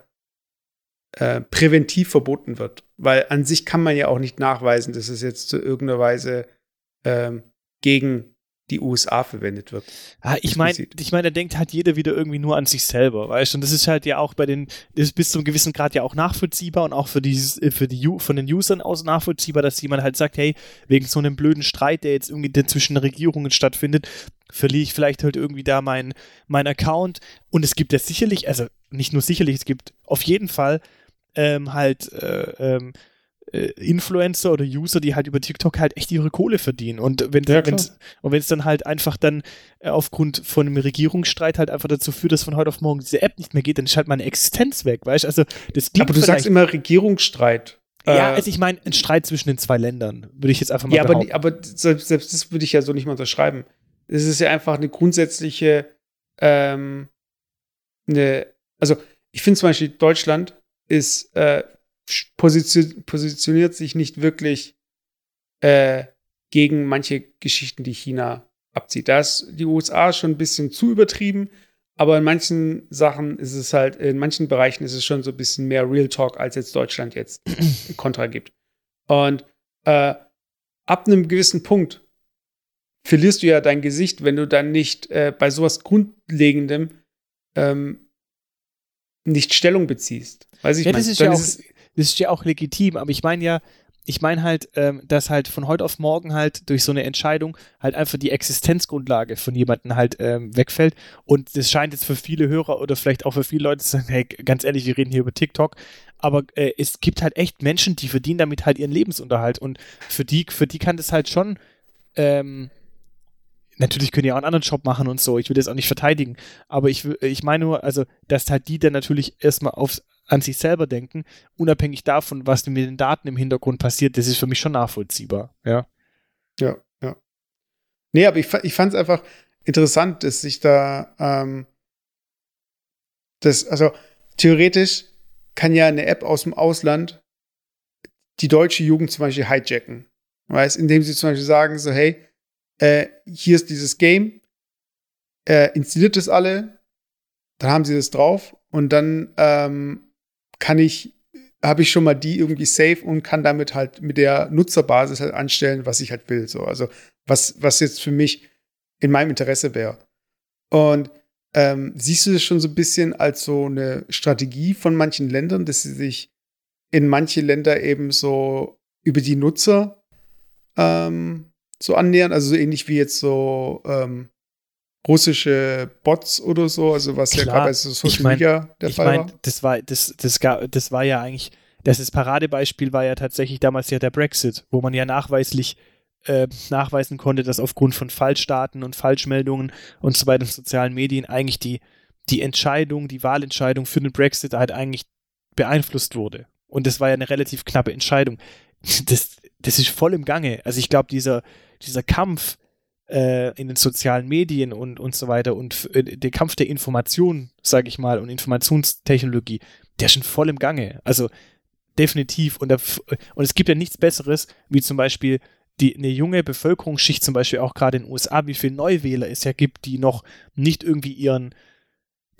Speaker 2: äh, präventiv verboten wird? Weil an sich kann man ja auch nicht nachweisen, dass es jetzt zu irgendeiner Weise ähm, gegen die USA verwendet wird.
Speaker 3: Ah, ich meine, ich meine, da denkt halt jeder wieder irgendwie nur an sich selber, weißt du? Und das ist halt ja auch bei den, das ist bis zum gewissen Grad ja auch nachvollziehbar und auch für äh, für die von den Usern aus nachvollziehbar, dass jemand halt sagt, hey, wegen so einem blöden Streit, der jetzt irgendwie zwischen Regierungen stattfindet, verliere ich vielleicht halt irgendwie da meinen mein Account. Und es gibt ja sicherlich, also nicht nur sicherlich, es gibt auf jeden Fall ähm, halt äh, ähm, äh, Influencer oder User, die halt über TikTok halt echt ihre Kohle verdienen. Und wenn
Speaker 2: Ja,
Speaker 3: wenn's, und wenn es dann halt einfach dann äh, aufgrund von einem Regierungsstreit halt einfach dazu führt, dass von heute auf morgen diese App nicht mehr geht, dann ist halt meine Existenz weg, weißt du? Also das klingt
Speaker 2: Aber du sagst immer Regierungsstreit.
Speaker 3: ja,
Speaker 2: Äh,
Speaker 3: also ich meine, ein Streit zwischen den zwei Ländern, würde ich jetzt einfach mal
Speaker 2: ja, aber,
Speaker 3: behaupten.
Speaker 2: nie- aber selbst, selbst das würde ich ja so nicht mal unterschreiben. Es ist ja einfach eine grundsätzliche, ähm, eine, also ich finde zum Beispiel, Deutschland ist, äh, positio positioniert sich nicht wirklich äh, gegen manche Geschichten, die China abzieht. Da ist die USA schon ein bisschen zu übertrieben, aber in manchen Sachen ist es halt, in manchen Bereichen ist es schon so ein bisschen mehr Real Talk, als jetzt Deutschland jetzt Kontra gibt. Und äh, ab einem gewissen Punkt verlierst du ja dein Gesicht, wenn du dann nicht äh, bei sowas Grundlegendem ähm, nicht Stellung beziehst. Weiß ich
Speaker 3: Ja,
Speaker 2: mein,
Speaker 3: das ist ja, auch,
Speaker 2: es-
Speaker 3: das ist ja auch legitim, aber ich meine ja, ich meine halt, ähm, dass halt von heute auf morgen halt durch so eine Entscheidung halt einfach die Existenzgrundlage von jemandem halt ähm, wegfällt. Und das scheint jetzt für viele Hörer oder vielleicht auch für viele Leute zu sagen, hey, ganz ehrlich, wir reden hier über TikTok. Aber äh, es gibt halt echt Menschen, die verdienen damit halt ihren Lebensunterhalt. Und für die, für die kann das halt schon, ähm, natürlich können die auch einen anderen Job machen und so. Ich will das auch nicht verteidigen. Aber ich, ich meine nur, also, dass halt die dann natürlich erstmal aufs, an sich selber denken, unabhängig davon, was mit den Daten im Hintergrund passiert, das ist für mich schon nachvollziehbar. Ja.
Speaker 2: Ja, ja. Nee, aber ich, ich fand es einfach interessant, dass sich da ähm, das, also theoretisch kann ja eine App aus dem Ausland die deutsche Jugend zum Beispiel hijacken. Weißt, indem sie zum Beispiel sagen, so, hey, äh, hier ist dieses Game, äh, installiert es alle, dann haben sie das drauf und dann ähm, kann ich, habe ich schon mal die irgendwie safe und kann damit halt mit der Nutzerbasis halt anstellen, was ich halt will. So. Also was, was jetzt für mich in meinem Interesse wäre. Und ähm, siehst du das schon so ein bisschen als so eine Strategie von manchen Ländern, dass sie sich in manche Länder eben so über die Nutzer ähm, so annähern? Also so ähnlich wie jetzt so ähm, russische Bots oder so, also was ja
Speaker 3: Klar.
Speaker 2: gerade bei so Social
Speaker 3: Ich mein-
Speaker 2: Media der
Speaker 3: ich
Speaker 2: Fall
Speaker 3: meine,
Speaker 2: war.
Speaker 3: das war, das, das, das war ja eigentlich, das ist Paradebeispiel war ja tatsächlich damals ja der Brexit, wo man ja nachweislich äh, nachweisen konnte, dass aufgrund von Falschdaten und Falschmeldungen und so weiter in sozialen Medien eigentlich die, die Entscheidung, die Wahlentscheidung für den Brexit halt eigentlich beeinflusst wurde. Und das war ja eine relativ knappe Entscheidung. Das, das ist voll im Gange. Also ich glaube, dieser, dieser Kampf äh, in den sozialen Medien und, und so weiter und äh, der Kampf der Information, sage ich mal, und Informationstechnologie, der ist schon voll im Gange. Also definitiv. Und, f- und es gibt ja nichts Besseres, wie zum Beispiel die, eine junge Bevölkerungsschicht, zum Beispiel auch gerade in den USA, wie viele Neuwähler es ja gibt, die noch nicht irgendwie ihren,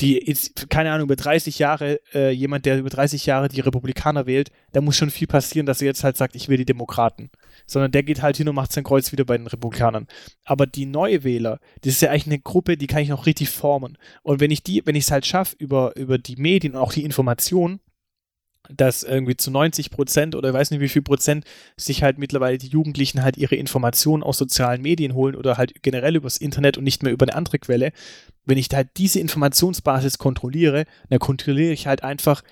Speaker 3: die jetzt, keine Ahnung, über 30 Jahre, äh, jemand, der über 30 Jahre die Republikaner wählt, da muss schon viel passieren, dass er jetzt halt sagt, ich will die Demokraten. Sondern der geht halt hin und macht sein Kreuz wieder bei den Republikanern. Aber die Neuwähler, das ist ja eigentlich eine Gruppe, die kann ich noch richtig formen. Und wenn ich die, wenn ich es halt schaffe, über, über die Medien und auch die Information, dass irgendwie zu 90 Prozent oder weiß nicht wie viel Prozent sich halt mittlerweile die Jugendlichen halt ihre Informationen aus sozialen Medien holen oder halt generell übers Internet und nicht mehr über eine andere Quelle. Wenn ich halt diese Informationsbasis kontrolliere, dann kontrolliere ich halt einfach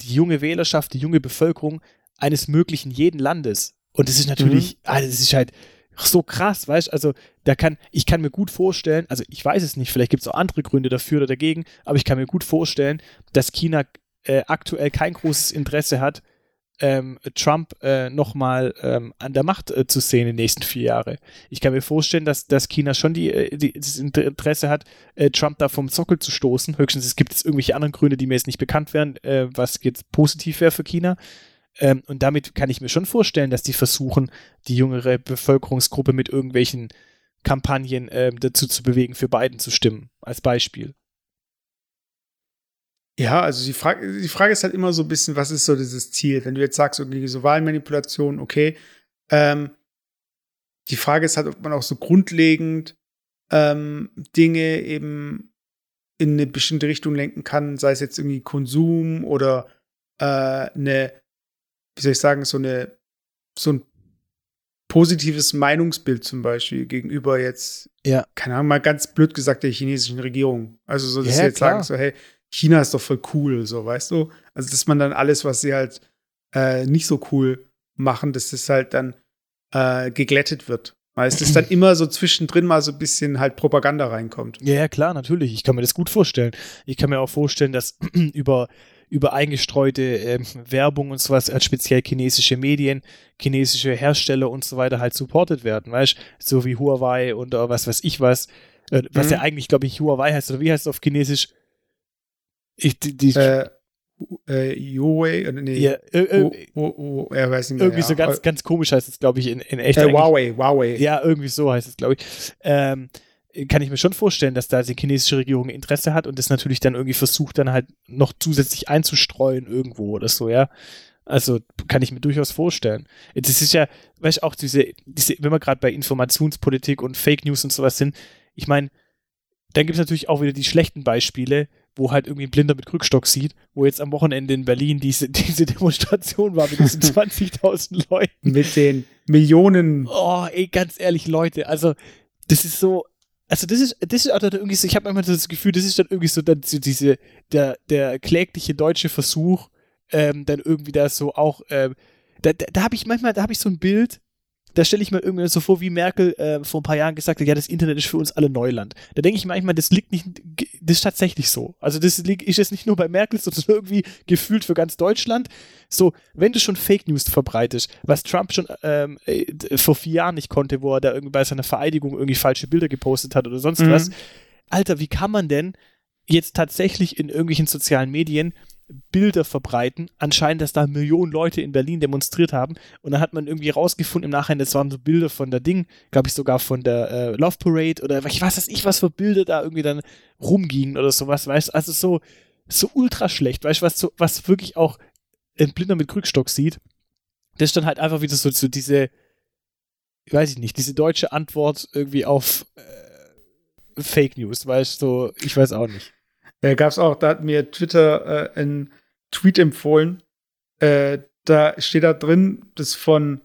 Speaker 3: die junge Wählerschaft, die junge Bevölkerung eines möglichen jeden Landes. Und das ist natürlich, ah, das ist halt so krass, weißt Also, da kann, ich kann mir gut vorstellen, also ich weiß es nicht, vielleicht gibt es auch andere Gründe dafür oder dagegen, aber ich kann mir gut vorstellen, dass China äh, aktuell kein großes Interesse hat, ähm, Trump äh, nochmal ähm, an der Macht äh, zu sehen in den nächsten vier Jahre. Ich kann mir vorstellen, dass, dass China schon die, äh, die, das Inter- Interesse hat, äh, Trump da vom Sockel zu stoßen. Höchstens es gibt jetzt irgendwelche anderen Gründe, die mir jetzt nicht bekannt wären, äh, was jetzt positiv wäre für China. Ähm, und damit kann ich mir schon vorstellen, dass die versuchen, die jüngere Bevölkerungsgruppe mit irgendwelchen Kampagnen ähm, dazu zu bewegen, für Biden zu stimmen, als Beispiel.
Speaker 2: Ja, also die Frage, die Frage ist halt immer so ein bisschen, was ist so dieses Ziel? Wenn du jetzt sagst, okay, so Wahlmanipulation, okay, ähm, die Frage ist halt, ob man auch so grundlegend ähm, Dinge eben in eine bestimmte Richtung lenken kann, sei es jetzt irgendwie Konsum oder äh, eine, wie soll ich sagen, so eine, so ein positives Meinungsbild zum Beispiel gegenüber jetzt,
Speaker 3: Ja.
Speaker 2: keine Ahnung, mal ganz blöd gesagt, der chinesischen Regierung. Also so, dass
Speaker 3: Ja,
Speaker 2: sie jetzt
Speaker 3: klar.
Speaker 2: sagen, so, hey, China ist doch voll cool, so, weißt du? Also, dass man dann alles, was sie halt äh, nicht so cool machen, dass das halt dann äh, geglättet wird. Weil es dann immer so zwischendrin mal so ein bisschen halt Propaganda reinkommt.
Speaker 3: Ja, ja, klar, natürlich. Ich kann mir das gut vorstellen. Ich kann mir auch vorstellen, dass über, über eingestreute ähm, Werbung und sowas, als speziell chinesische Medien, chinesische Hersteller und so weiter halt supported werden, weißt So wie Huawei und äh, was weiß ich was. Äh, was
Speaker 2: Mhm.
Speaker 3: ja eigentlich, glaube ich, Huawei heißt, oder wie heißt es auf Chinesisch? Ich, die, die,
Speaker 2: Äh, äh, Huawei, äh, nee,
Speaker 3: ja, äh, äh,
Speaker 2: er weiß nicht mehr.
Speaker 3: irgendwie
Speaker 2: ja.
Speaker 3: so ganz, ganz komisch heißt es, glaube ich, in, in echt.
Speaker 2: äh. Huawei, Huawei.
Speaker 3: Ja, irgendwie so heißt es, glaube ich. Ähm, kann ich mir schon vorstellen, dass da die chinesische Regierung Interesse hat und das natürlich dann irgendwie versucht, dann halt noch zusätzlich einzustreuen irgendwo oder so, ja. Also kann ich mir durchaus vorstellen. Das ist ja, weißt du, auch diese, diese wenn wir gerade bei Informationspolitik und Fake News und sowas sind, ich meine, dann gibt es natürlich auch wieder die schlechten Beispiele, wo halt irgendwie ein Blinder mit Krückstock sieht, wo jetzt am Wochenende in Berlin diese, diese Demonstration war mit diesen 20.000 Leuten.
Speaker 2: Mit den Millionen.
Speaker 3: Oh, ey, ganz ehrlich, Leute, also das ist so, also das ist, das ist auch dann irgendwie so, ich habe manchmal das Gefühl, das ist dann irgendwie so dann so diese, der, der klägliche deutsche Versuch, ähm, dann irgendwie da so auch, ähm, da, da, da habe ich manchmal, da habe ich so ein Bild, da stelle ich mir irgendwie so vor, wie Merkel äh, vor ein paar Jahren gesagt hat, ja, das Internet ist für uns alle Neuland. Da denke ich manchmal, das liegt nicht, das ist tatsächlich so. Also das liegt, ist jetzt nicht nur bei Merkel, sondern irgendwie gefühlt für ganz Deutschland. So, wenn du schon Fake News verbreitest, was Trump schon ähm, äh, vor vier Jahren nicht konnte, wo er da irgendwie bei seiner Vereidigung irgendwie falsche Bilder gepostet hat oder sonst
Speaker 2: Mhm.
Speaker 3: was. Alter, wie kann man denn jetzt tatsächlich in irgendwelchen sozialen Medien Bilder verbreiten. Anscheinend, dass da Millionen Leute in Berlin demonstriert haben. Und dann hat man irgendwie rausgefunden im Nachhinein, das waren so Bilder von der Ding, glaube ich sogar von der äh, Love Parade oder ich weiß ich, was für Bilder da irgendwie dann rumgingen oder sowas, weißt du? Also so, so ultra schlecht, weißt du, was, so, was wirklich auch ein Blinder mit Krückstock sieht. Das ist dann halt einfach wieder so, so diese, weiß ich nicht, diese deutsche Antwort irgendwie auf äh, Fake News, weißt du, so, ich weiß auch nicht.
Speaker 2: Da gab es auch, da hat mir Twitter äh, einen Tweet empfohlen. Äh, da steht da drin, das ist von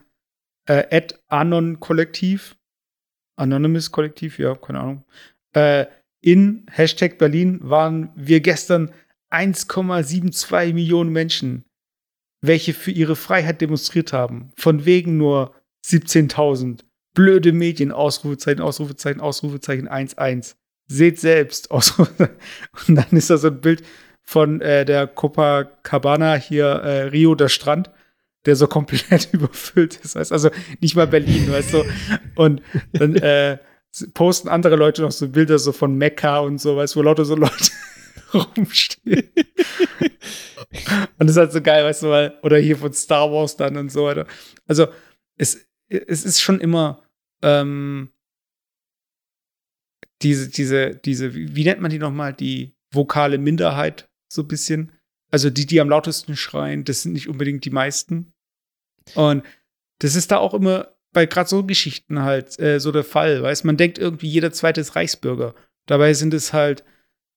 Speaker 2: äh, Anon Kollektiv. Anonymous Kollektiv, ja, keine Ahnung. Äh, in Hashtag Berlin waren wir gestern 1,72 Millionen Menschen, welche für ihre Freiheit demonstriert haben. Von wegen nur 17.000. Blöde Medien, Ausrufezeichen, Ausrufezeichen, Ausrufezeichen 1,1 seht selbst. Und dann ist da so ein Bild von äh, der Copacabana hier, äh, Rio, der Strand, der so komplett überfüllt ist. Weißt? Also nicht mal Berlin, weißt du. Und dann äh, posten andere Leute noch so Bilder so von Mekka und so, weißt du, wo lauter so Leute rumstehen. und das ist halt so geil, weißt du, weil, oder hier von Star Wars dann und so weiter. Also es, es ist schon immer ähm, diese, diese, diese, wie, nennt man die nochmal? Die vokale Minderheit, so ein bisschen. Also die, die am lautesten schreien, das sind nicht unbedingt die meisten. Und das ist da auch immer bei gerade so Geschichten halt äh, so der Fall, weißt man denkt irgendwie, jeder zweite ist Reichsbürger. Dabei sind es halt,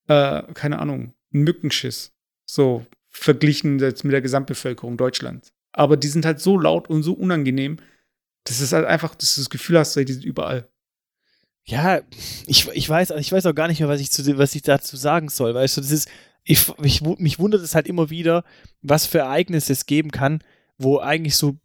Speaker 2: äh, keine Ahnung, ein Mückenschiss. So verglichen jetzt mit der Gesamtbevölkerung Deutschlands. Aber die sind halt so laut und so unangenehm, dass es halt einfach, dass du das Gefühl hast, die sind überall.
Speaker 3: Ja, ich, ich weiß, ich weiß auch gar nicht mehr, was ich zu, was ich dazu sagen soll. Weißt du, das ist, ich, ich, mich wundert es halt immer wieder, was für Ereignisse es geben kann, wo eigentlich so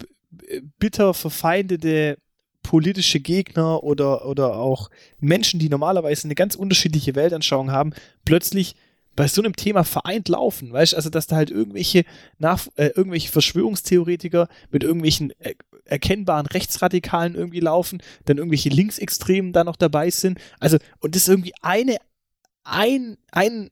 Speaker 3: bitter verfeindete politische Gegner oder, oder auch Menschen, die normalerweise eine ganz unterschiedliche Weltanschauung haben, plötzlich bei so einem Thema vereint laufen, weißt du, also dass da halt irgendwelche nach äh, irgendwelche Verschwörungstheoretiker mit irgendwelchen äh, erkennbaren Rechtsradikalen irgendwie laufen, dann irgendwelche Linksextremen da noch dabei sind. Also und das irgendwie eine ein ein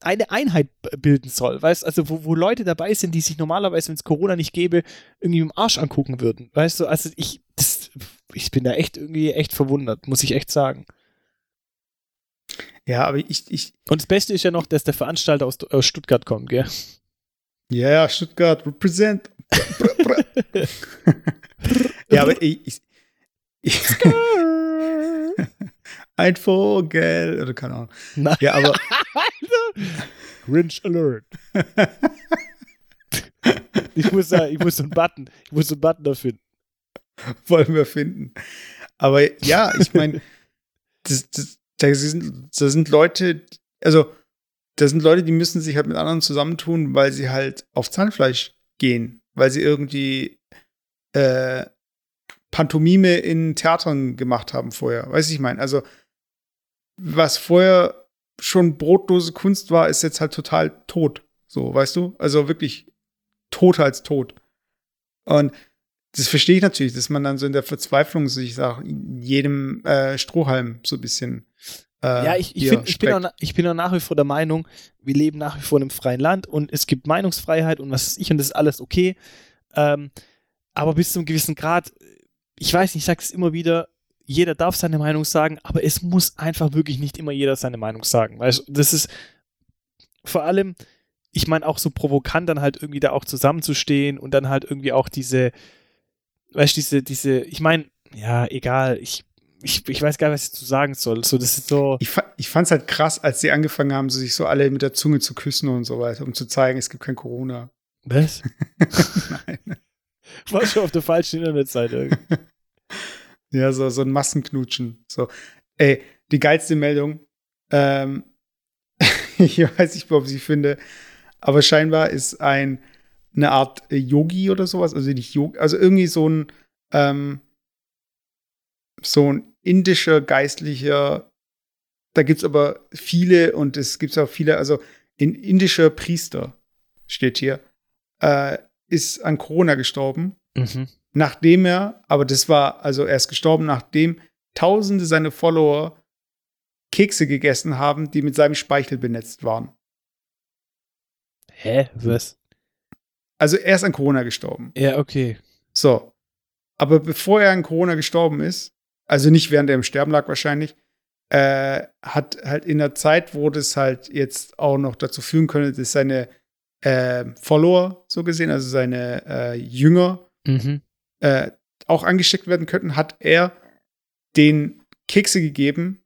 Speaker 3: eine Einheit bilden soll, weißt also wo, wo Leute dabei sind, die sich normalerweise, wenn es Corona nicht gäbe, irgendwie im Arsch angucken würden, weißt du, also ich das, ich bin da echt irgendwie echt verwundert, muss ich echt sagen.
Speaker 2: Ja, aber ich, ich.
Speaker 3: Und das Beste ist ja noch, dass der Veranstalter aus, aus Stuttgart kommt, gell?
Speaker 2: Ja, yeah, Stuttgart, represent. ja, aber ich, ich, Ein Vogel. Oder keine Ahnung.
Speaker 3: Nein.
Speaker 2: Ja, aber
Speaker 3: Grinch Alert. ich muss da, ich muss einen Button, ich muss einen Button da finden.
Speaker 2: wollen wir finden. Aber ja, ich meine, das, das, da, sind, da sind Leute, also da sind Leute, die müssen sich halt mit anderen zusammentun, weil sie halt auf Zahnfleisch gehen, weil sie irgendwie äh, Pantomime in Theatern gemacht haben vorher. Weiß ich mein. Also was vorher schon brotlose Kunst war, ist jetzt halt total tot. So, weißt du? Also wirklich tot als tot. Und das verstehe ich natürlich, dass man dann so in der Verzweiflung sich sagt, jedem äh, Strohhalm so ein bisschen. Äh,
Speaker 3: Ja, ich, ich, find, ich, bin auch, ich bin auch nach wie vor der Meinung, wir leben nach wie vor in einem freien Land und es gibt Meinungsfreiheit und was weiß ich und das ist alles okay. Ähm, aber bis zu einem gewissen Grad, ich weiß nicht, ich sage es immer wieder, jeder darf seine Meinung sagen, aber es muss einfach wirklich nicht immer jeder seine Meinung sagen. Weißt, du, das ist vor allem, ich meine auch so provokant dann halt irgendwie da auch zusammenzustehen und dann halt irgendwie auch diese, weißt du, diese, diese, ich meine, ja, egal, ich, ich, ich weiß gar nicht, was ich zu sagen soll. So, das ist so.
Speaker 2: Ich, fa ich fand's halt krass, als sie angefangen haben, sich so alle mit der Zunge zu küssen und so weiter, um zu zeigen, es gibt kein Corona.
Speaker 3: Was?
Speaker 2: Nein.
Speaker 3: War schon auf der falschen Internetseite.
Speaker 2: Ja, so, so ein Massenknutschen. So. Ey, die geilste Meldung. Ähm, ich weiß nicht, ob ich sie finde, aber scheinbar ist ein eine Art Yogi oder sowas, also nicht Yogi, also irgendwie so ein ähm, so ein indischer Geistlicher. Da gibt's aber viele und es gibt auch viele, also ein indischer Priester steht hier, äh, ist an Corona gestorben
Speaker 3: Mhm.
Speaker 2: nachdem er, aber das war, also er ist gestorben, nachdem Tausende seiner Follower Kekse gegessen haben, die mit seinem Speichel benetzt waren.
Speaker 3: Hä? Was?
Speaker 2: Also er ist an Corona gestorben.
Speaker 3: Ja, okay.
Speaker 2: So. Aber bevor er an Corona gestorben ist, also nicht während er im Sterben lag wahrscheinlich, äh, hat halt in der Zeit, wo das halt jetzt auch noch dazu führen könnte, dass seine äh, Follower, so gesehen, also seine äh, Jünger,
Speaker 3: Mhm.
Speaker 2: äh, auch angesteckt werden könnten, hat er den Kekse gegeben,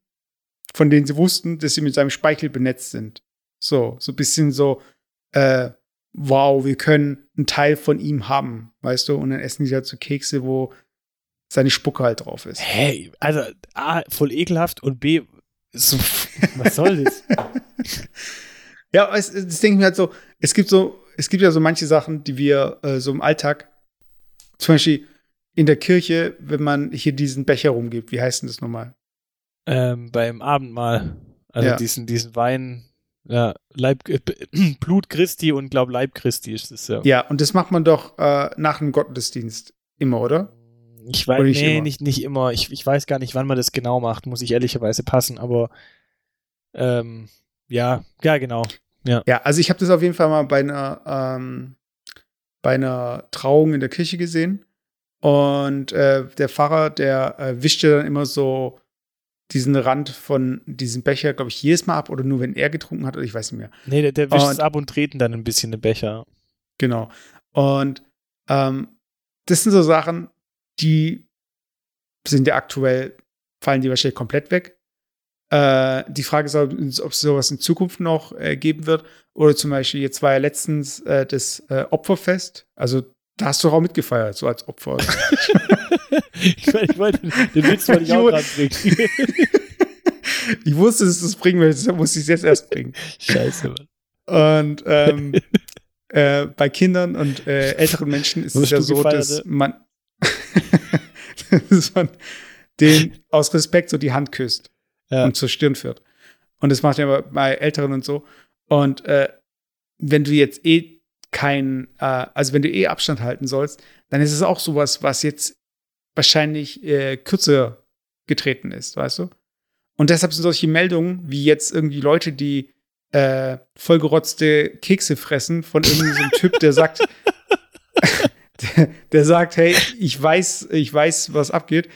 Speaker 2: von denen sie wussten, dass sie mit seinem Speichel benetzt sind. So, so ein bisschen so, äh, wow, wir können einen Teil von ihm haben, weißt du? Und dann essen die halt so Kekse, wo seine Spucke halt drauf ist.
Speaker 3: Hey, also A, voll ekelhaft und B, so, was soll das?
Speaker 2: Ja, es, das denke ich mir halt so, es gibt so, es gibt ja so manche Sachen, die wir äh, so im Alltag, zum Beispiel in der Kirche, wenn man hier diesen Becher rumgibt, wie heißt denn das nochmal?
Speaker 3: ähm, beim Abendmahl, also
Speaker 2: Ja.
Speaker 3: diesen, diesen Wein, ja, Leib, äh, Blut Christi und glaub Leib Christi ist es ja.
Speaker 2: Ja, und das macht man doch äh, nach dem Gottesdienst immer, oder?
Speaker 3: Ich weiß,
Speaker 2: nicht
Speaker 3: nee,
Speaker 2: immer?
Speaker 3: nicht, nicht immer. Ich, ich weiß gar nicht, wann man das genau macht, muss ich ehrlicherweise passen, aber ähm, ja, ja, genau.
Speaker 2: Ja, also ich habe das auf jeden Fall mal bei einer, ähm, bei einer Trauung in der Kirche gesehen. Und äh, der Pfarrer, der äh, wischte dann immer so diesen Rand von diesem Becher, glaube ich, jedes Mal ab oder nur wenn er getrunken hat oder ich weiß nicht mehr.
Speaker 3: Nee, der, der wischt
Speaker 2: Und-
Speaker 3: es ab und treten dann ein bisschen den Becher.
Speaker 2: Genau. Und ähm, das sind so Sachen, die sind ja aktuell, fallen die wahrscheinlich komplett weg. Äh, die Frage ist, ob es sowas in Zukunft noch äh, geben wird. Oder zum Beispiel, jetzt war ja letztens äh, das äh, Opferfest. Also da hast du auch mitgefeiert, so als Opfer.
Speaker 3: ich, mein, ich wollte, den Witz wollte ich auch gerade bringen.
Speaker 2: ich wusste, dass du es bringen willst, deshalb musste ich es jetzt erst bringen.
Speaker 3: Scheiße, Mann.
Speaker 2: Und ähm, äh, bei Kindern und äh, älteren Menschen ist es ja so, dass man, dass man den aus Respekt so die Hand küsst
Speaker 3: Ja.
Speaker 2: und zur Stirn führt. Und das macht ja bei- bei Älteren und so. Und äh, wenn du jetzt eh kein, äh, also wenn du eh Abstand halten sollst, dann ist es auch sowas, was jetzt wahrscheinlich äh, kürzer getreten ist, weißt du? Und deshalb sind solche Meldungen, wie jetzt irgendwie Leute, die äh, vollgerotzte Kekse fressen von irgendwie so Typ, der sagt, der, der sagt, hey, ich weiß, ich weiß, was abgeht.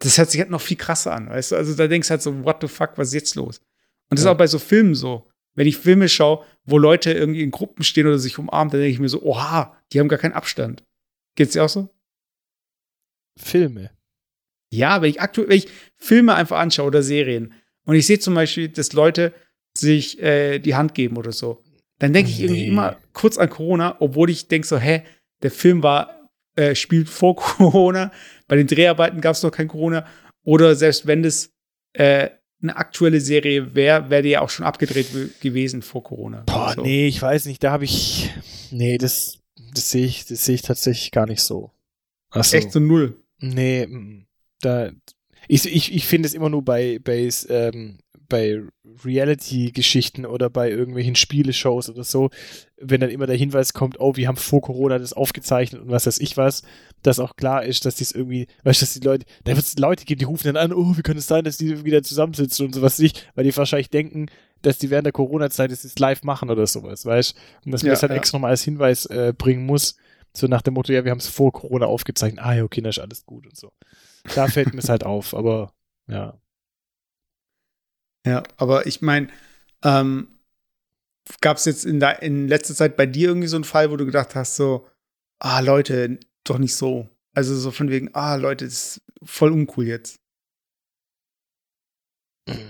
Speaker 2: Das hört sich halt noch viel krasser an, weißt du? Also da denkst du halt so, what the fuck, was ist jetzt los? Und das ist
Speaker 3: Ja.
Speaker 2: auch bei so Filmen so. Wenn ich Filme schaue, wo Leute irgendwie in Gruppen stehen oder sich umarmen, dann denke ich mir so, oha, die haben gar keinen Abstand. Geht's dir auch so?
Speaker 3: Filme.
Speaker 2: Ja, wenn ich aktuell, wenn ich Filme einfach anschaue oder Serien und ich sehe zum Beispiel, dass Leute sich äh, die Hand geben oder so, dann denke ich irgendwie
Speaker 3: Nee.
Speaker 2: immer kurz an Corona, obwohl ich denke so, hä, der Film war, äh, spielt vor Corona, bei den Dreharbeiten gab es noch kein Corona oder selbst wenn das äh, eine aktuelle Serie wäre, wäre die ja auch schon abgedreht gewesen vor Corona.
Speaker 3: Boah,
Speaker 2: so.
Speaker 3: nee, ich weiß nicht, da habe ich. Nee, das, das sehe ich, das sehe ich tatsächlich gar nicht so. Achso.
Speaker 2: Echt so null.
Speaker 3: Nee, mm, da. Ich, ich, ich finde es immer nur bei, bei, ähm, bei Reality-Geschichten oder bei irgendwelchen Spieleshows oder so, wenn dann immer der Hinweis kommt, oh, wir haben vor Corona das aufgezeichnet und was weiß ich was, dass auch klar ist, dass dies irgendwie, weißt du, dass die Leute, da wird es Leute geben, die rufen dann an, oh, wie kann es sein, dass die wieder zusammensitzen und sowas nicht, weil die wahrscheinlich denken, dass die während der Corona-Zeit das jetzt live machen oder sowas, weißt du? Und dass man
Speaker 2: Ja,
Speaker 3: das dann
Speaker 2: ja.
Speaker 3: extra mal als Hinweis äh, bringen muss, so nach dem Motto, ja, wir haben es vor Corona aufgezeichnet, ah ja, okay, dann ist alles gut und so. Da fällt mir es halt auf, aber ja.
Speaker 2: Ja, aber ich meine, ähm, gab es jetzt in, der, in letzter Zeit bei dir irgendwie so einen Fall, wo du gedacht hast, so, ah, Leute, doch nicht so. Also so von wegen, ah, Leute, das ist voll uncool jetzt.
Speaker 3: In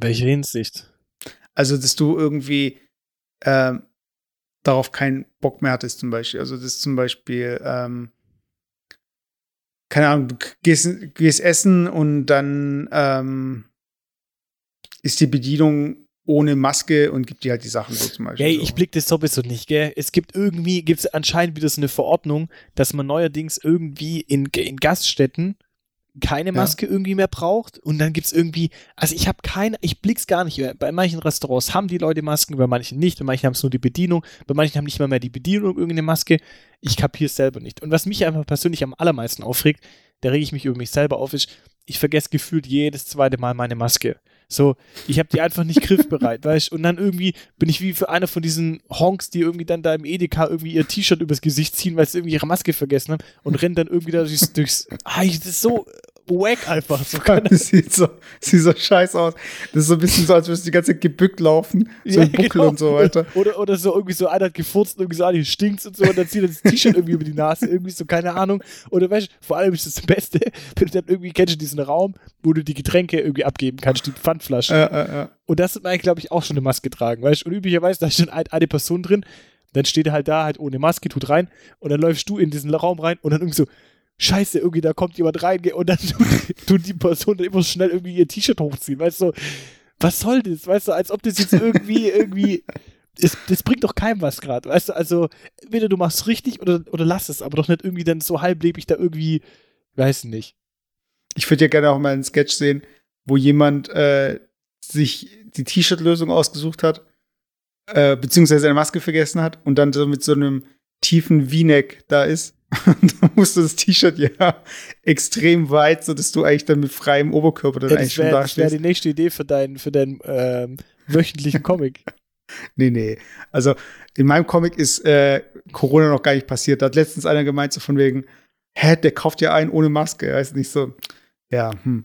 Speaker 3: welcher Hinsicht?
Speaker 2: Also, dass du irgendwie ähm, darauf keinen Bock mehr hattest, zum Beispiel. Also, das zum Beispiel, ähm, keine Ahnung, du gehst, gehst essen und dann ähm, ist die Bedienung ohne Maske und gibt dir halt die Sachen so zum Beispiel.
Speaker 3: Ey,
Speaker 2: so.
Speaker 3: ich blick das sowieso nicht, gell? Es gibt irgendwie, gibt es anscheinend wieder so eine Verordnung, dass man neuerdings irgendwie in, in Gaststätten keine Maske irgendwie mehr braucht und dann gibt's irgendwie, also ich habe keine, ich blick's gar nicht mehr. Bei manchen Restaurants haben die Leute Masken, bei manchen nicht, bei manchen haben es nur die Bedienung, bei manchen haben nicht mal mehr die Bedienung irgendeine Maske. Ich kapiere es selber nicht. Und was mich einfach persönlich am allermeisten aufregt, da rege ich mich über mich selber auf, ist, ich vergesse gefühlt jedes zweite Mal meine Maske. So, ich habe die einfach nicht griffbereit, weißt Und dann irgendwie bin ich wie für einer von diesen Honks, die irgendwie dann da im Edeka irgendwie ihr T-Shirt übers Gesicht ziehen, weil sie irgendwie ihre Maske vergessen haben und rennen dann irgendwie da durchs, durchs ah, das ist so wack einfach. So
Speaker 2: Das sieht so, sieht so scheiße aus. Das ist so ein bisschen so, als würdest du die ganze Zeit gebückt laufen, so
Speaker 3: Ja,
Speaker 2: Buckel
Speaker 3: genau.
Speaker 2: und so weiter.
Speaker 3: Oder, oder so irgendwie so einer hat gefurzt und irgendwie so, ah, hier stinkt's und so und dann zieht er das T-Shirt irgendwie über die Nase, irgendwie so, keine Ahnung. Oder weißt du, vor allem ist das Beste, wenn du dann irgendwie, kennst du diesen Raum, wo du die Getränke irgendwie abgeben kannst, die Pfandflaschen.
Speaker 2: Äh, äh, äh.
Speaker 3: Und das hat man eigentlich, glaube ich, auch schon eine Maske tragen, weißt du? Und üblicherweise, da ist schon ein, eine Person drin, dann steht er halt da, halt ohne Maske, tut rein und dann läufst du in diesen Raum rein und dann irgendwie so, Scheiße, irgendwie, da kommt jemand rein und dann tut, tut die Person dann immer schnell irgendwie ihr T-Shirt hochziehen, weißt du? Was soll das, weißt du? Als ob das jetzt irgendwie, irgendwie, es, das bringt doch keinem was gerade, weißt du? Also, entweder du machst richtig oder, oder lass es, aber doch nicht irgendwie dann so halblebig da irgendwie, weiß nicht.
Speaker 2: Ich würde ja gerne auch mal einen Sketch sehen, wo jemand äh, sich die T-Shirt-Lösung ausgesucht hat, äh, beziehungsweise eine Maske vergessen hat und dann so mit so einem tiefen V-Neck da ist. Und dann musst du das T-Shirt ja extrem weit, sodass du eigentlich dann mit freiem Oberkörper dann
Speaker 3: Ja,
Speaker 2: eigentlich
Speaker 3: das
Speaker 2: schon
Speaker 3: wäre wär
Speaker 2: dastehst.
Speaker 3: die nächste Idee für deinen für deinen ähm, wöchentlichen Comic.
Speaker 2: Nee, nee. Also in meinem Comic ist äh, Corona noch gar nicht passiert. Da hat letztens einer gemeint, so von wegen, hä, der kauft ja einen ohne Maske. Er ist nicht so, ja, hm.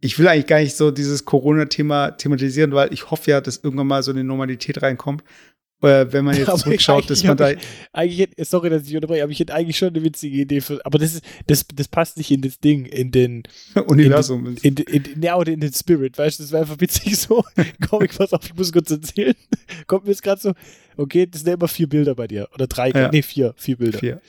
Speaker 2: Ich will eigentlich gar nicht so dieses Corona-Thema thematisieren, weil ich hoffe ja, dass irgendwann mal so eine Normalität reinkommt. Äh, wenn man jetzt
Speaker 3: Aber
Speaker 2: zurückschaut, dass man da.
Speaker 3: hab Eigentlich, sorry, dass ich unterbreche, aber ich hätte eigentlich schon eine witzige Idee für, aber das ist, das, das passt nicht in das Ding, in den,
Speaker 2: Universum ist.
Speaker 3: in, in, in, ja, oder in den Spirit, weißt du, das wäre einfach witzig so. Comic, pass auf, ich muss kurz erzählen. Kommt mir jetzt gerade so, okay, das sind ja immer vier Bilder bei dir, oder drei,
Speaker 2: Ja.
Speaker 3: nee, vier, vier Bilder.
Speaker 2: Vier.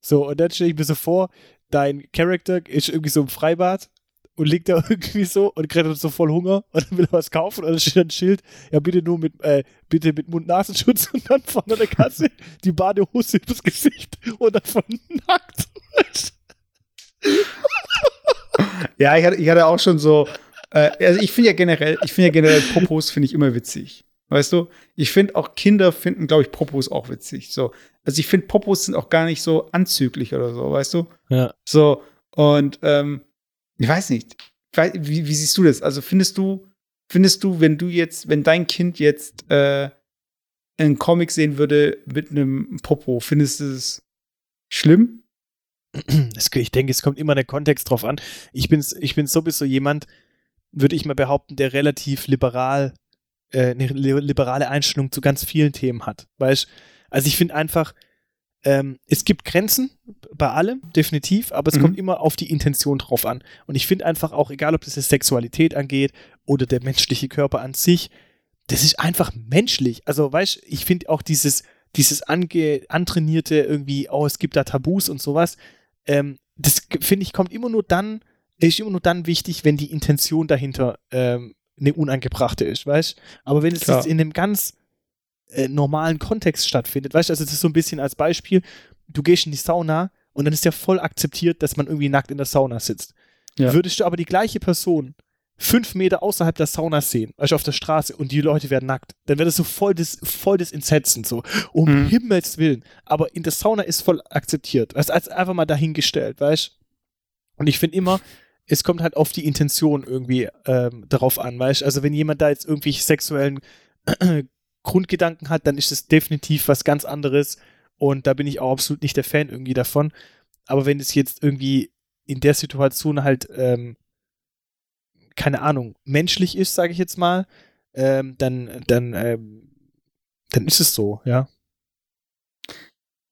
Speaker 3: So, und dann stelle ich mir so vor, dein Charakter ist irgendwie so im Freibad und liegt da irgendwie so und kriegt dann so voll Hunger und dann will er was kaufen und dann steht ein Schild, ja bitte nur mit, äh, bitte mit Mund-Nasenschutz und dann vorne an der Kasse die Badehose übers Gesicht und dann von nackt.
Speaker 2: Ja, ich hatte, ich hatte auch schon so. Äh, also ich finde ja generell, ich finde ja generell Popos finde ich immer witzig. Weißt du? Ich finde auch Kinder finden, glaube ich, Popos auch witzig. So. Also ich finde Popos sind auch gar nicht so anzüglich oder so, weißt du?
Speaker 3: Ja.
Speaker 2: So, und ähm, ich weiß nicht. Wie, wie siehst du das? Also findest du, findest du, wenn du jetzt, wenn dein Kind jetzt äh, einen Comic sehen würde mit einem Popo, findest du es schlimm?
Speaker 3: Ich denke, es kommt immer der Kontext drauf an. Ich bin, ich bin sowieso jemand, würde ich mal behaupten, der relativ liberal, äh, eine li- liberale Einstellung zu ganz vielen Themen hat. Weißt Also ich finde einfach, ähm, es gibt Grenzen bei allem, definitiv, aber es
Speaker 2: Mhm.
Speaker 3: kommt immer auf die Intention drauf an. Und ich finde einfach auch, egal ob das jetzt Sexualität angeht oder der menschliche Körper an sich, das ist einfach menschlich. Also, weißt ich finde auch dieses, dieses ange, antrainierte irgendwie, oh, es gibt da Tabus und sowas, ähm, das finde ich kommt immer nur dann, ist immer nur dann wichtig, wenn die Intention dahinter ähm, eine unangebrachte ist, weißt Aber wenn es jetzt in einem ganz äh, normalen Kontext stattfindet, weißt du, also das ist so ein bisschen als Beispiel, du gehst in die Sauna und dann ist ja voll akzeptiert, dass man irgendwie nackt in der Sauna sitzt.
Speaker 2: Ja.
Speaker 3: Würdest du aber die gleiche Person fünf Meter außerhalb der Sauna sehen, also auf der Straße und die Leute werden nackt, dann wäre das so voll des, voll des Entsetzen, so um
Speaker 2: Mhm.
Speaker 3: Himmels Willen. Aber in der Sauna ist voll akzeptiert, weißt, als einfach mal dahingestellt, weißt Und ich finde immer, es kommt halt auf die Intention irgendwie ähm, darauf an, weißt Also wenn jemand da jetzt irgendwie sexuellen Grundgedanken hat, dann ist es definitiv was ganz anderes und da bin ich auch absolut nicht der Fan irgendwie davon. Aber wenn es jetzt irgendwie in der Situation halt, ähm, keine Ahnung, menschlich ist, sage ich jetzt mal, ähm, dann, dann, ähm, dann ist es so, ja.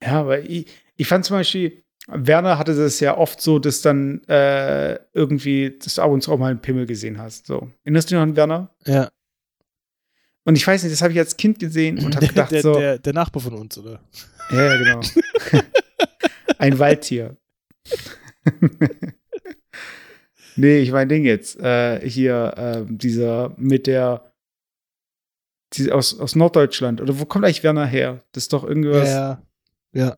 Speaker 2: Ja, aber ich, ich fand zum Beispiel, Werner hatte das ja oft so, dass dann äh, irgendwie, dass du ab und zu auch mal einen Pimmel gesehen hast. So. Erinnerst du dich noch an Werner?
Speaker 3: Ja.
Speaker 2: Und ich weiß nicht, das habe ich als Kind gesehen und habe
Speaker 3: Der,
Speaker 2: gedacht,
Speaker 3: der,
Speaker 2: so,
Speaker 3: der, der Nachbar von uns, oder?
Speaker 2: ja, ja, genau. Ein Waldtier. nee, ich mein Ding jetzt. Äh, hier, ähm, dieser mit der, die, aus, aus Norddeutschland. Oder wo kommt eigentlich Werner her? Das ist doch irgendwas.
Speaker 3: Ja, ja.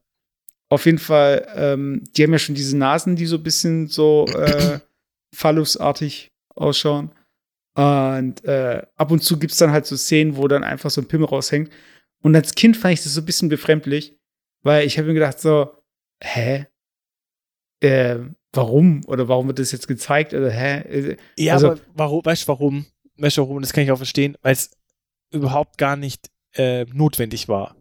Speaker 2: Auf jeden Fall, ähm, die haben ja schon diese Nasen, die so ein bisschen so äh, phallusartig ausschauen. Und äh, ab und zu gibt es dann halt so Szenen, wo dann einfach so ein Pimmel raushängt. Und als Kind fand ich das so ein bisschen befremdlich, weil ich habe mir gedacht so, hä? Äh, warum? Oder warum wird das jetzt gezeigt? Oder hä? Äh,
Speaker 3: Ja,
Speaker 2: Also-
Speaker 3: aber warum, weißt du warum? Weißt du warum? Das kann ich auch verstehen, weil es überhaupt gar nicht äh, notwendig war.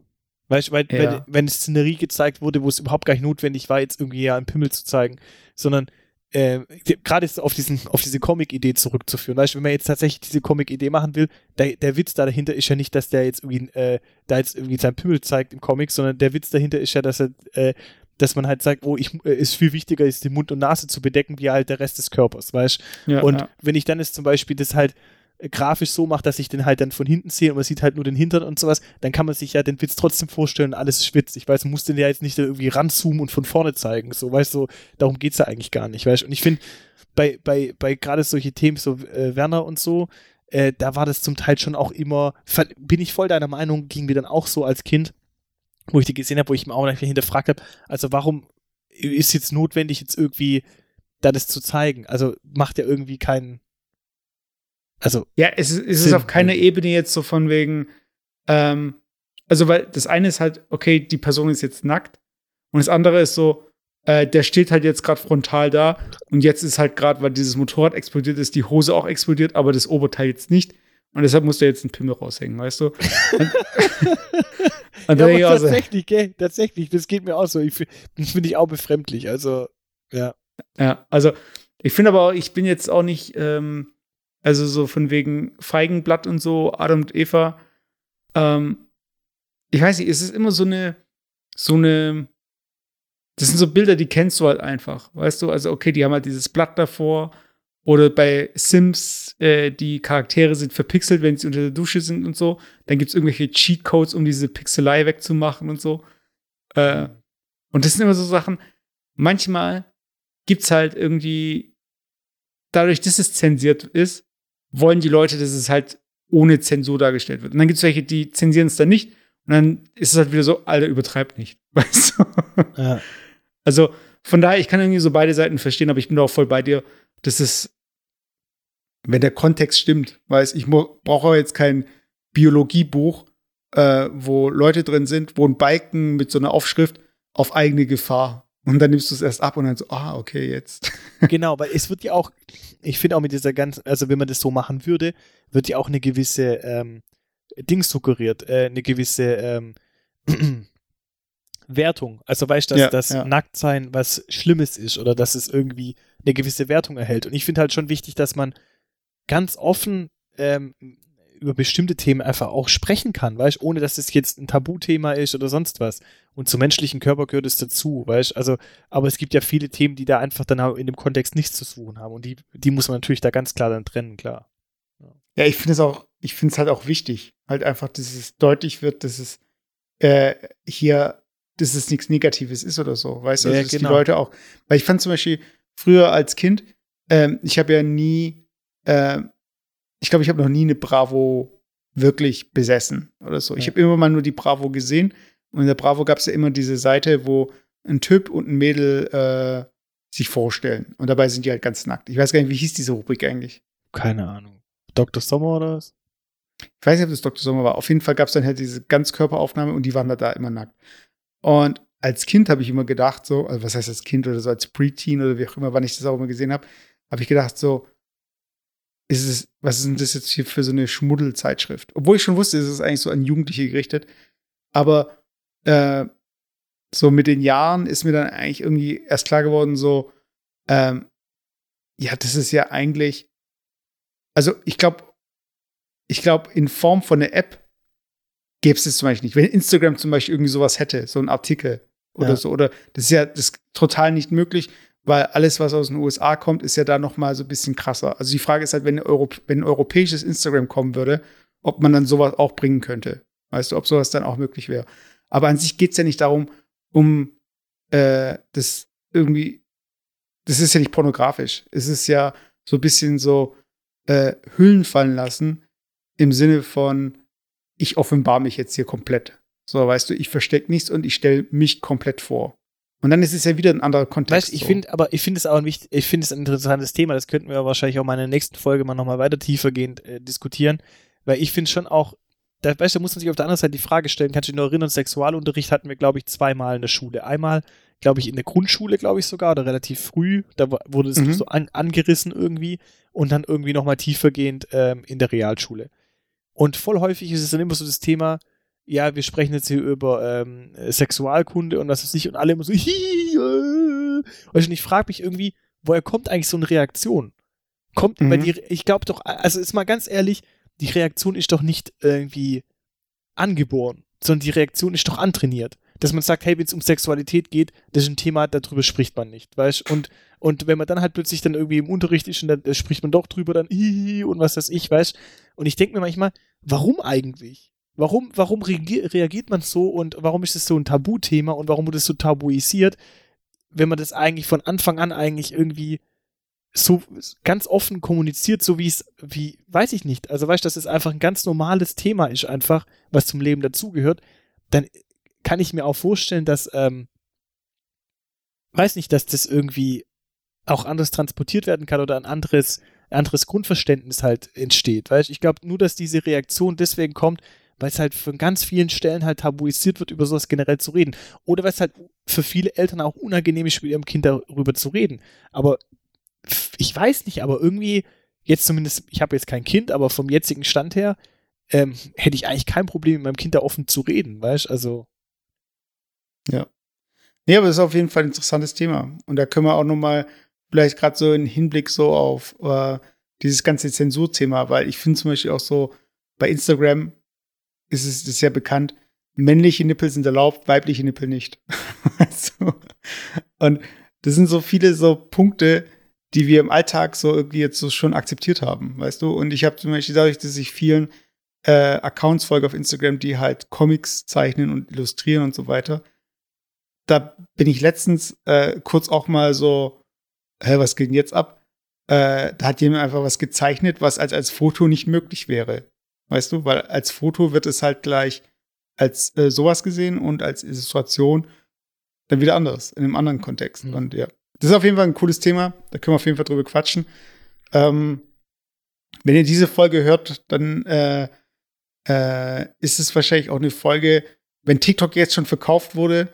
Speaker 3: Weißt du, weil,
Speaker 2: Ja.
Speaker 3: wenn es Szenerie gezeigt wurde, wo es überhaupt gar nicht notwendig war, jetzt irgendwie ja einen Pimmel zu zeigen, sondern äh, gerade ist auf, diesen, auf diese Comic-Idee zurückzuführen. Weißt du, wenn man jetzt tatsächlich diese Comic-Idee machen will, der, der Witz da dahinter ist ja nicht, dass der jetzt irgendwie, äh, da jetzt irgendwie seinen Pimmel zeigt im Comic, sondern der Witz dahinter ist ja, dass er, äh, dass man halt sagt, oh, ich, äh, ist viel wichtiger, ist die Mund und Nase zu bedecken, wie halt der Rest des Körpers, weißt du?
Speaker 2: ja,
Speaker 3: Und
Speaker 2: ja.
Speaker 3: wenn ich dann jetzt zum Beispiel das halt grafisch so mache, dass ich den halt dann von hinten sehe und man sieht halt nur den Hintern und sowas, dann kann man sich ja den Witz trotzdem vorstellen, alles ist witzig. Ich weiß, man muss den ja jetzt nicht irgendwie ranzoomen und von vorne zeigen. So, weißt du, darum geht es ja eigentlich gar nicht, weißt du? Und ich finde, bei, bei, bei gerade solche Themen, so äh, Werner und so, äh, da war das zum Teil schon auch immer, bin ich voll deiner Meinung, ging mir dann auch so als Kind, wo ich die gesehen habe, wo ich mir auch einfach hinterfragt habe, also warum ist jetzt notwendig, jetzt irgendwie da das zu zeigen? Also macht ja irgendwie keinen, also
Speaker 2: Ja, es, ist- es ist auf keiner. Ebene jetzt so von wegen, ähm, also weil das eine ist halt, okay, die Person ist jetzt nackt und das andere ist so, äh, der steht halt jetzt gerade frontal da und jetzt ist halt gerade, weil dieses Motorrad explodiert ist, die Hose auch explodiert, aber das Oberteil jetzt nicht und deshalb muss der jetzt ein Pimmel raushängen, weißt du? Und, und
Speaker 3: ja, aber tatsächlich, gell, tatsächlich, das geht mir auch so. Ich, das finde ich auch befremdlich. Also, ja.
Speaker 2: Ja, also ich finde aber auch, ich bin jetzt auch nicht, ähm, also so von wegen Feigenblatt und so, Adam und Eva. Ähm, ich weiß nicht, es ist immer so eine, so eine, das sind so Bilder, die kennst du halt einfach, weißt du? Also, okay, die haben halt dieses Blatt davor. Oder bei Sims, äh, die Charaktere sind verpixelt, wenn sie unter der Dusche sind und so. Dann gibt es irgendwelche Cheatcodes, um diese Pixelei wegzumachen und so. Äh, und das sind immer so Sachen, manchmal gibt's halt irgendwie, dadurch, dass es zensiert ist, wollen die Leute, dass es halt ohne Zensur dargestellt wird. Und dann gibt's welche, die zensieren es dann nicht. Und dann ist es halt wieder so, Alter, übertreibt nicht. Weißt du?
Speaker 3: ja.
Speaker 2: Also von daher, ich kann irgendwie so beide Seiten verstehen, aber ich bin da auch voll bei dir, dass es, wenn der Kontext stimmt, weiß ich brauche jetzt kein Biologiebuch, äh, wo Leute drin sind, wo ein Balken mit so einer Aufschrift auf eigene Gefahr. Und dann nimmst du es erst ab und dann so, ah, okay, jetzt.
Speaker 3: Genau, weil es wird ja auch, ich finde auch mit dieser ganzen, also wenn man das so machen würde, wird ja auch eine gewisse ähm, Ding suggeriert, äh, eine gewisse ähm, Wertung. Also weißt du, dass
Speaker 2: Ja,
Speaker 3: das
Speaker 2: ja.
Speaker 3: Nacktsein was Schlimmes ist oder dass es irgendwie eine gewisse Wertung erhält. Und ich finde halt schon wichtig, dass man ganz offen ähm, über bestimmte Themen einfach auch sprechen kann, weißt ohne dass es jetzt ein Tabuthema ist oder sonst was. Und zum menschlichen Körper gehört es dazu, weißt also, aber es gibt ja viele Themen, die da einfach dann auch in dem Kontext nichts zu suchen haben und die, die muss man natürlich da ganz klar dann trennen, klar.
Speaker 2: Ja, ich finde es auch, ich finde es halt auch wichtig, halt einfach, dass es deutlich wird, dass es äh, hier, dass es nichts Negatives ist oder so, weißt du,
Speaker 3: Ja,
Speaker 2: also, dass
Speaker 3: genau.
Speaker 2: die Leute auch, weil ich fand zum Beispiel früher als Kind, ähm, ich habe ja nie, ähm, ich glaube, ich habe noch nie eine Bravo wirklich besessen oder so. Ich habe immer mal nur die Bravo gesehen und in der Bravo gab es ja immer diese Seite, wo ein Typ und ein Mädel äh, sich vorstellen und dabei sind die halt ganz nackt. Ich weiß gar nicht, wie hieß diese Rubrik eigentlich?
Speaker 3: Keine Ahnung. Dr. Sommer oder was?
Speaker 2: ich weiß nicht, ob das Dr. Sommer war. Auf jeden Fall gab es dann halt diese Ganzkörperaufnahme und die waren da, da immer nackt. Und als Kind habe ich immer gedacht, so, also was heißt als Kind oder so, als Preteen oder wie auch immer, wann ich das auch immer gesehen habe, habe ich gedacht, so, ist es, was ist denn das jetzt hier für so eine Schmuddelzeitschrift? Obwohl ich schon wusste, es ist eigentlich so an Jugendliche gerichtet. Aber äh, so mit den Jahren ist mir dann eigentlich irgendwie erst klar geworden, so, ähm, ja, das ist ja eigentlich, also ich glaube, ich glaube, in Form von einer App gäbe es das zum Beispiel nicht. Wenn Instagram zum Beispiel irgendwie sowas hätte, so ein Artikel oder
Speaker 3: Ja.
Speaker 2: so, oder das ist ja das ist total nicht möglich, weil alles, was aus den USA kommt, ist ja da noch mal so ein bisschen krasser. Also die Frage ist halt, wenn, Europ wenn ein europäisches Instagram kommen würde, ob man dann sowas auch bringen könnte. Weißt du, ob sowas dann auch möglich wäre. Aber an sich geht es ja nicht darum, um äh, das irgendwie, das ist ja nicht pornografisch. Es ist ja so ein bisschen so äh, Hüllen fallen lassen im Sinne von, ich offenbar mich jetzt hier komplett. So, weißt du, ich verstecke nichts und ich stelle mich komplett vor. Und dann ist es ja wieder ein anderer Kontext.
Speaker 3: Weißt, ich
Speaker 2: so.
Speaker 3: finde, aber ich finde es auch ein wichtig, ich finde es ein interessantes Thema. Das könnten wir wahrscheinlich auch mal in der nächsten Folge mal nochmal weiter tiefergehend äh, diskutieren, weil ich finde schon auch, da, weißt da muss man sich auf der anderen Seite die Frage stellen, kannst du dich noch erinnern, Sexualunterricht hatten wir, glaube ich, zweimal in der Schule. Einmal, glaube ich, in der Grundschule, glaube ich sogar, oder relativ früh, da wurde es
Speaker 2: Mhm.
Speaker 3: so an, angerissen irgendwie und dann irgendwie nochmal tiefergehend ähm, in der Realschule. Und voll häufig ist es dann immer so das Thema, ja, wir sprechen jetzt hier über ähm, Sexualkunde und was weiß ich und alle immer so, hi, äh. Weißt du, und ich frage mich irgendwie, woher kommt eigentlich so eine Reaktion? Kommt,
Speaker 2: Mhm.
Speaker 3: weil die, ich glaube doch, also ist mal ganz ehrlich, die Reaktion ist doch nicht irgendwie angeboren, sondern die Reaktion ist doch antrainiert. Dass man sagt, hey, wenn es um Sexualität geht, das ist ein Thema, darüber spricht man nicht, weißt und und wenn man dann halt plötzlich dann irgendwie im Unterricht ist und dann äh, spricht man doch drüber, dann hihi und was weiß ich, weißt Und ich denke mir manchmal, warum eigentlich? Warum, warum reagi- reagiert man so und warum ist es so ein Tabuthema und warum wird es so tabuisiert, wenn man das eigentlich von Anfang an eigentlich irgendwie so ganz offen kommuniziert, so wie es, wie, weiß ich nicht. Also weißt du, dass es einfach ein ganz normales Thema ist, einfach, was zum Leben dazugehört, dann kann ich mir auch vorstellen, dass, ähm, weiß nicht, dass das irgendwie auch anders transportiert werden kann oder ein anderes, anderes Grundverständnis halt entsteht. Weißt ich glaube nur, dass diese Reaktion deswegen kommt, weil es halt von ganz vielen Stellen halt tabuisiert wird, über sowas generell zu reden. Oder weil es halt für viele Eltern auch unangenehm ist, mit ihrem Kind darüber zu reden. Aber ich weiß nicht, aber irgendwie, jetzt zumindest, ich habe jetzt kein Kind, aber vom jetzigen Stand her, ähm, hätte ich eigentlich kein Problem, mit meinem Kind da offen zu reden, weißt Also,
Speaker 2: Nee, aber das ist auf jeden Fall ein interessantes Thema. Und da können wir auch noch mal vielleicht gerade so einen Hinblick so auf äh, dieses ganze Zensurthema, weil ich finde zum Beispiel auch so, bei Instagram ist es ist ja bekannt, männliche Nippel sind erlaubt, weibliche Nippel nicht. also, und das sind so viele so Punkte, die wir im Alltag so irgendwie jetzt so schon akzeptiert haben, weißt du? Und ich habe zum Beispiel dadurch, dass ich vielen äh, Accounts folge auf Instagram, die halt Comics zeichnen und illustrieren und so weiter, da bin ich letztens äh, kurz auch mal so, hä, was geht denn jetzt ab? Äh, da hat jemand einfach was gezeichnet, was als, als Foto nicht möglich wäre. Weißt du, weil als Foto wird es halt gleich als äh, sowas gesehen und als Illustration dann wieder anders, in einem anderen Kontext.
Speaker 3: Mhm.
Speaker 2: Und ja, das ist auf jeden Fall ein cooles Thema. Da können wir auf jeden Fall drüber quatschen. Ähm, wenn ihr diese Folge hört, dann äh, äh, ist es wahrscheinlich auch eine Folge, wenn TikTok jetzt schon verkauft wurde,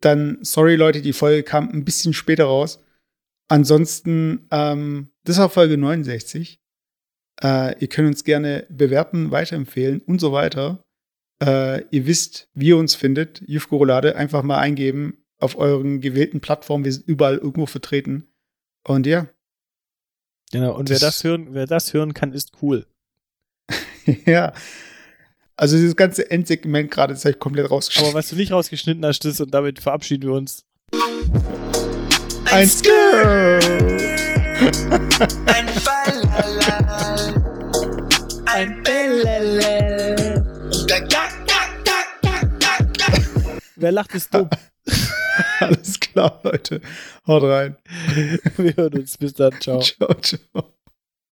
Speaker 2: dann, sorry Leute, die Folge kam ein bisschen später raus. Ansonsten, ähm, das war Folge 69. Äh, ihr könnt uns gerne bewerten, weiterempfehlen und so weiter. Äh, ihr wisst, wie ihr uns findet. Jufgorolade einfach mal eingeben auf euren gewählten Plattformen. Wir sind überall irgendwo vertreten. Und ja.
Speaker 3: Genau, und das wer,
Speaker 2: das
Speaker 3: hören, wer das hören kann, ist cool.
Speaker 2: ja. Also dieses ganze Endsegment gerade ist halt komplett rausgeschnitten.
Speaker 3: Aber was du nicht rausgeschnitten hast, ist, und damit verabschieden wir uns.
Speaker 2: Ein Skirt!
Speaker 4: Ein Fall!
Speaker 3: Wer lacht, ist dumm.
Speaker 2: Alles klar, Leute. Haut rein.
Speaker 3: Wir hören uns. Bis dann. Ciao.
Speaker 2: Ciao, ciao.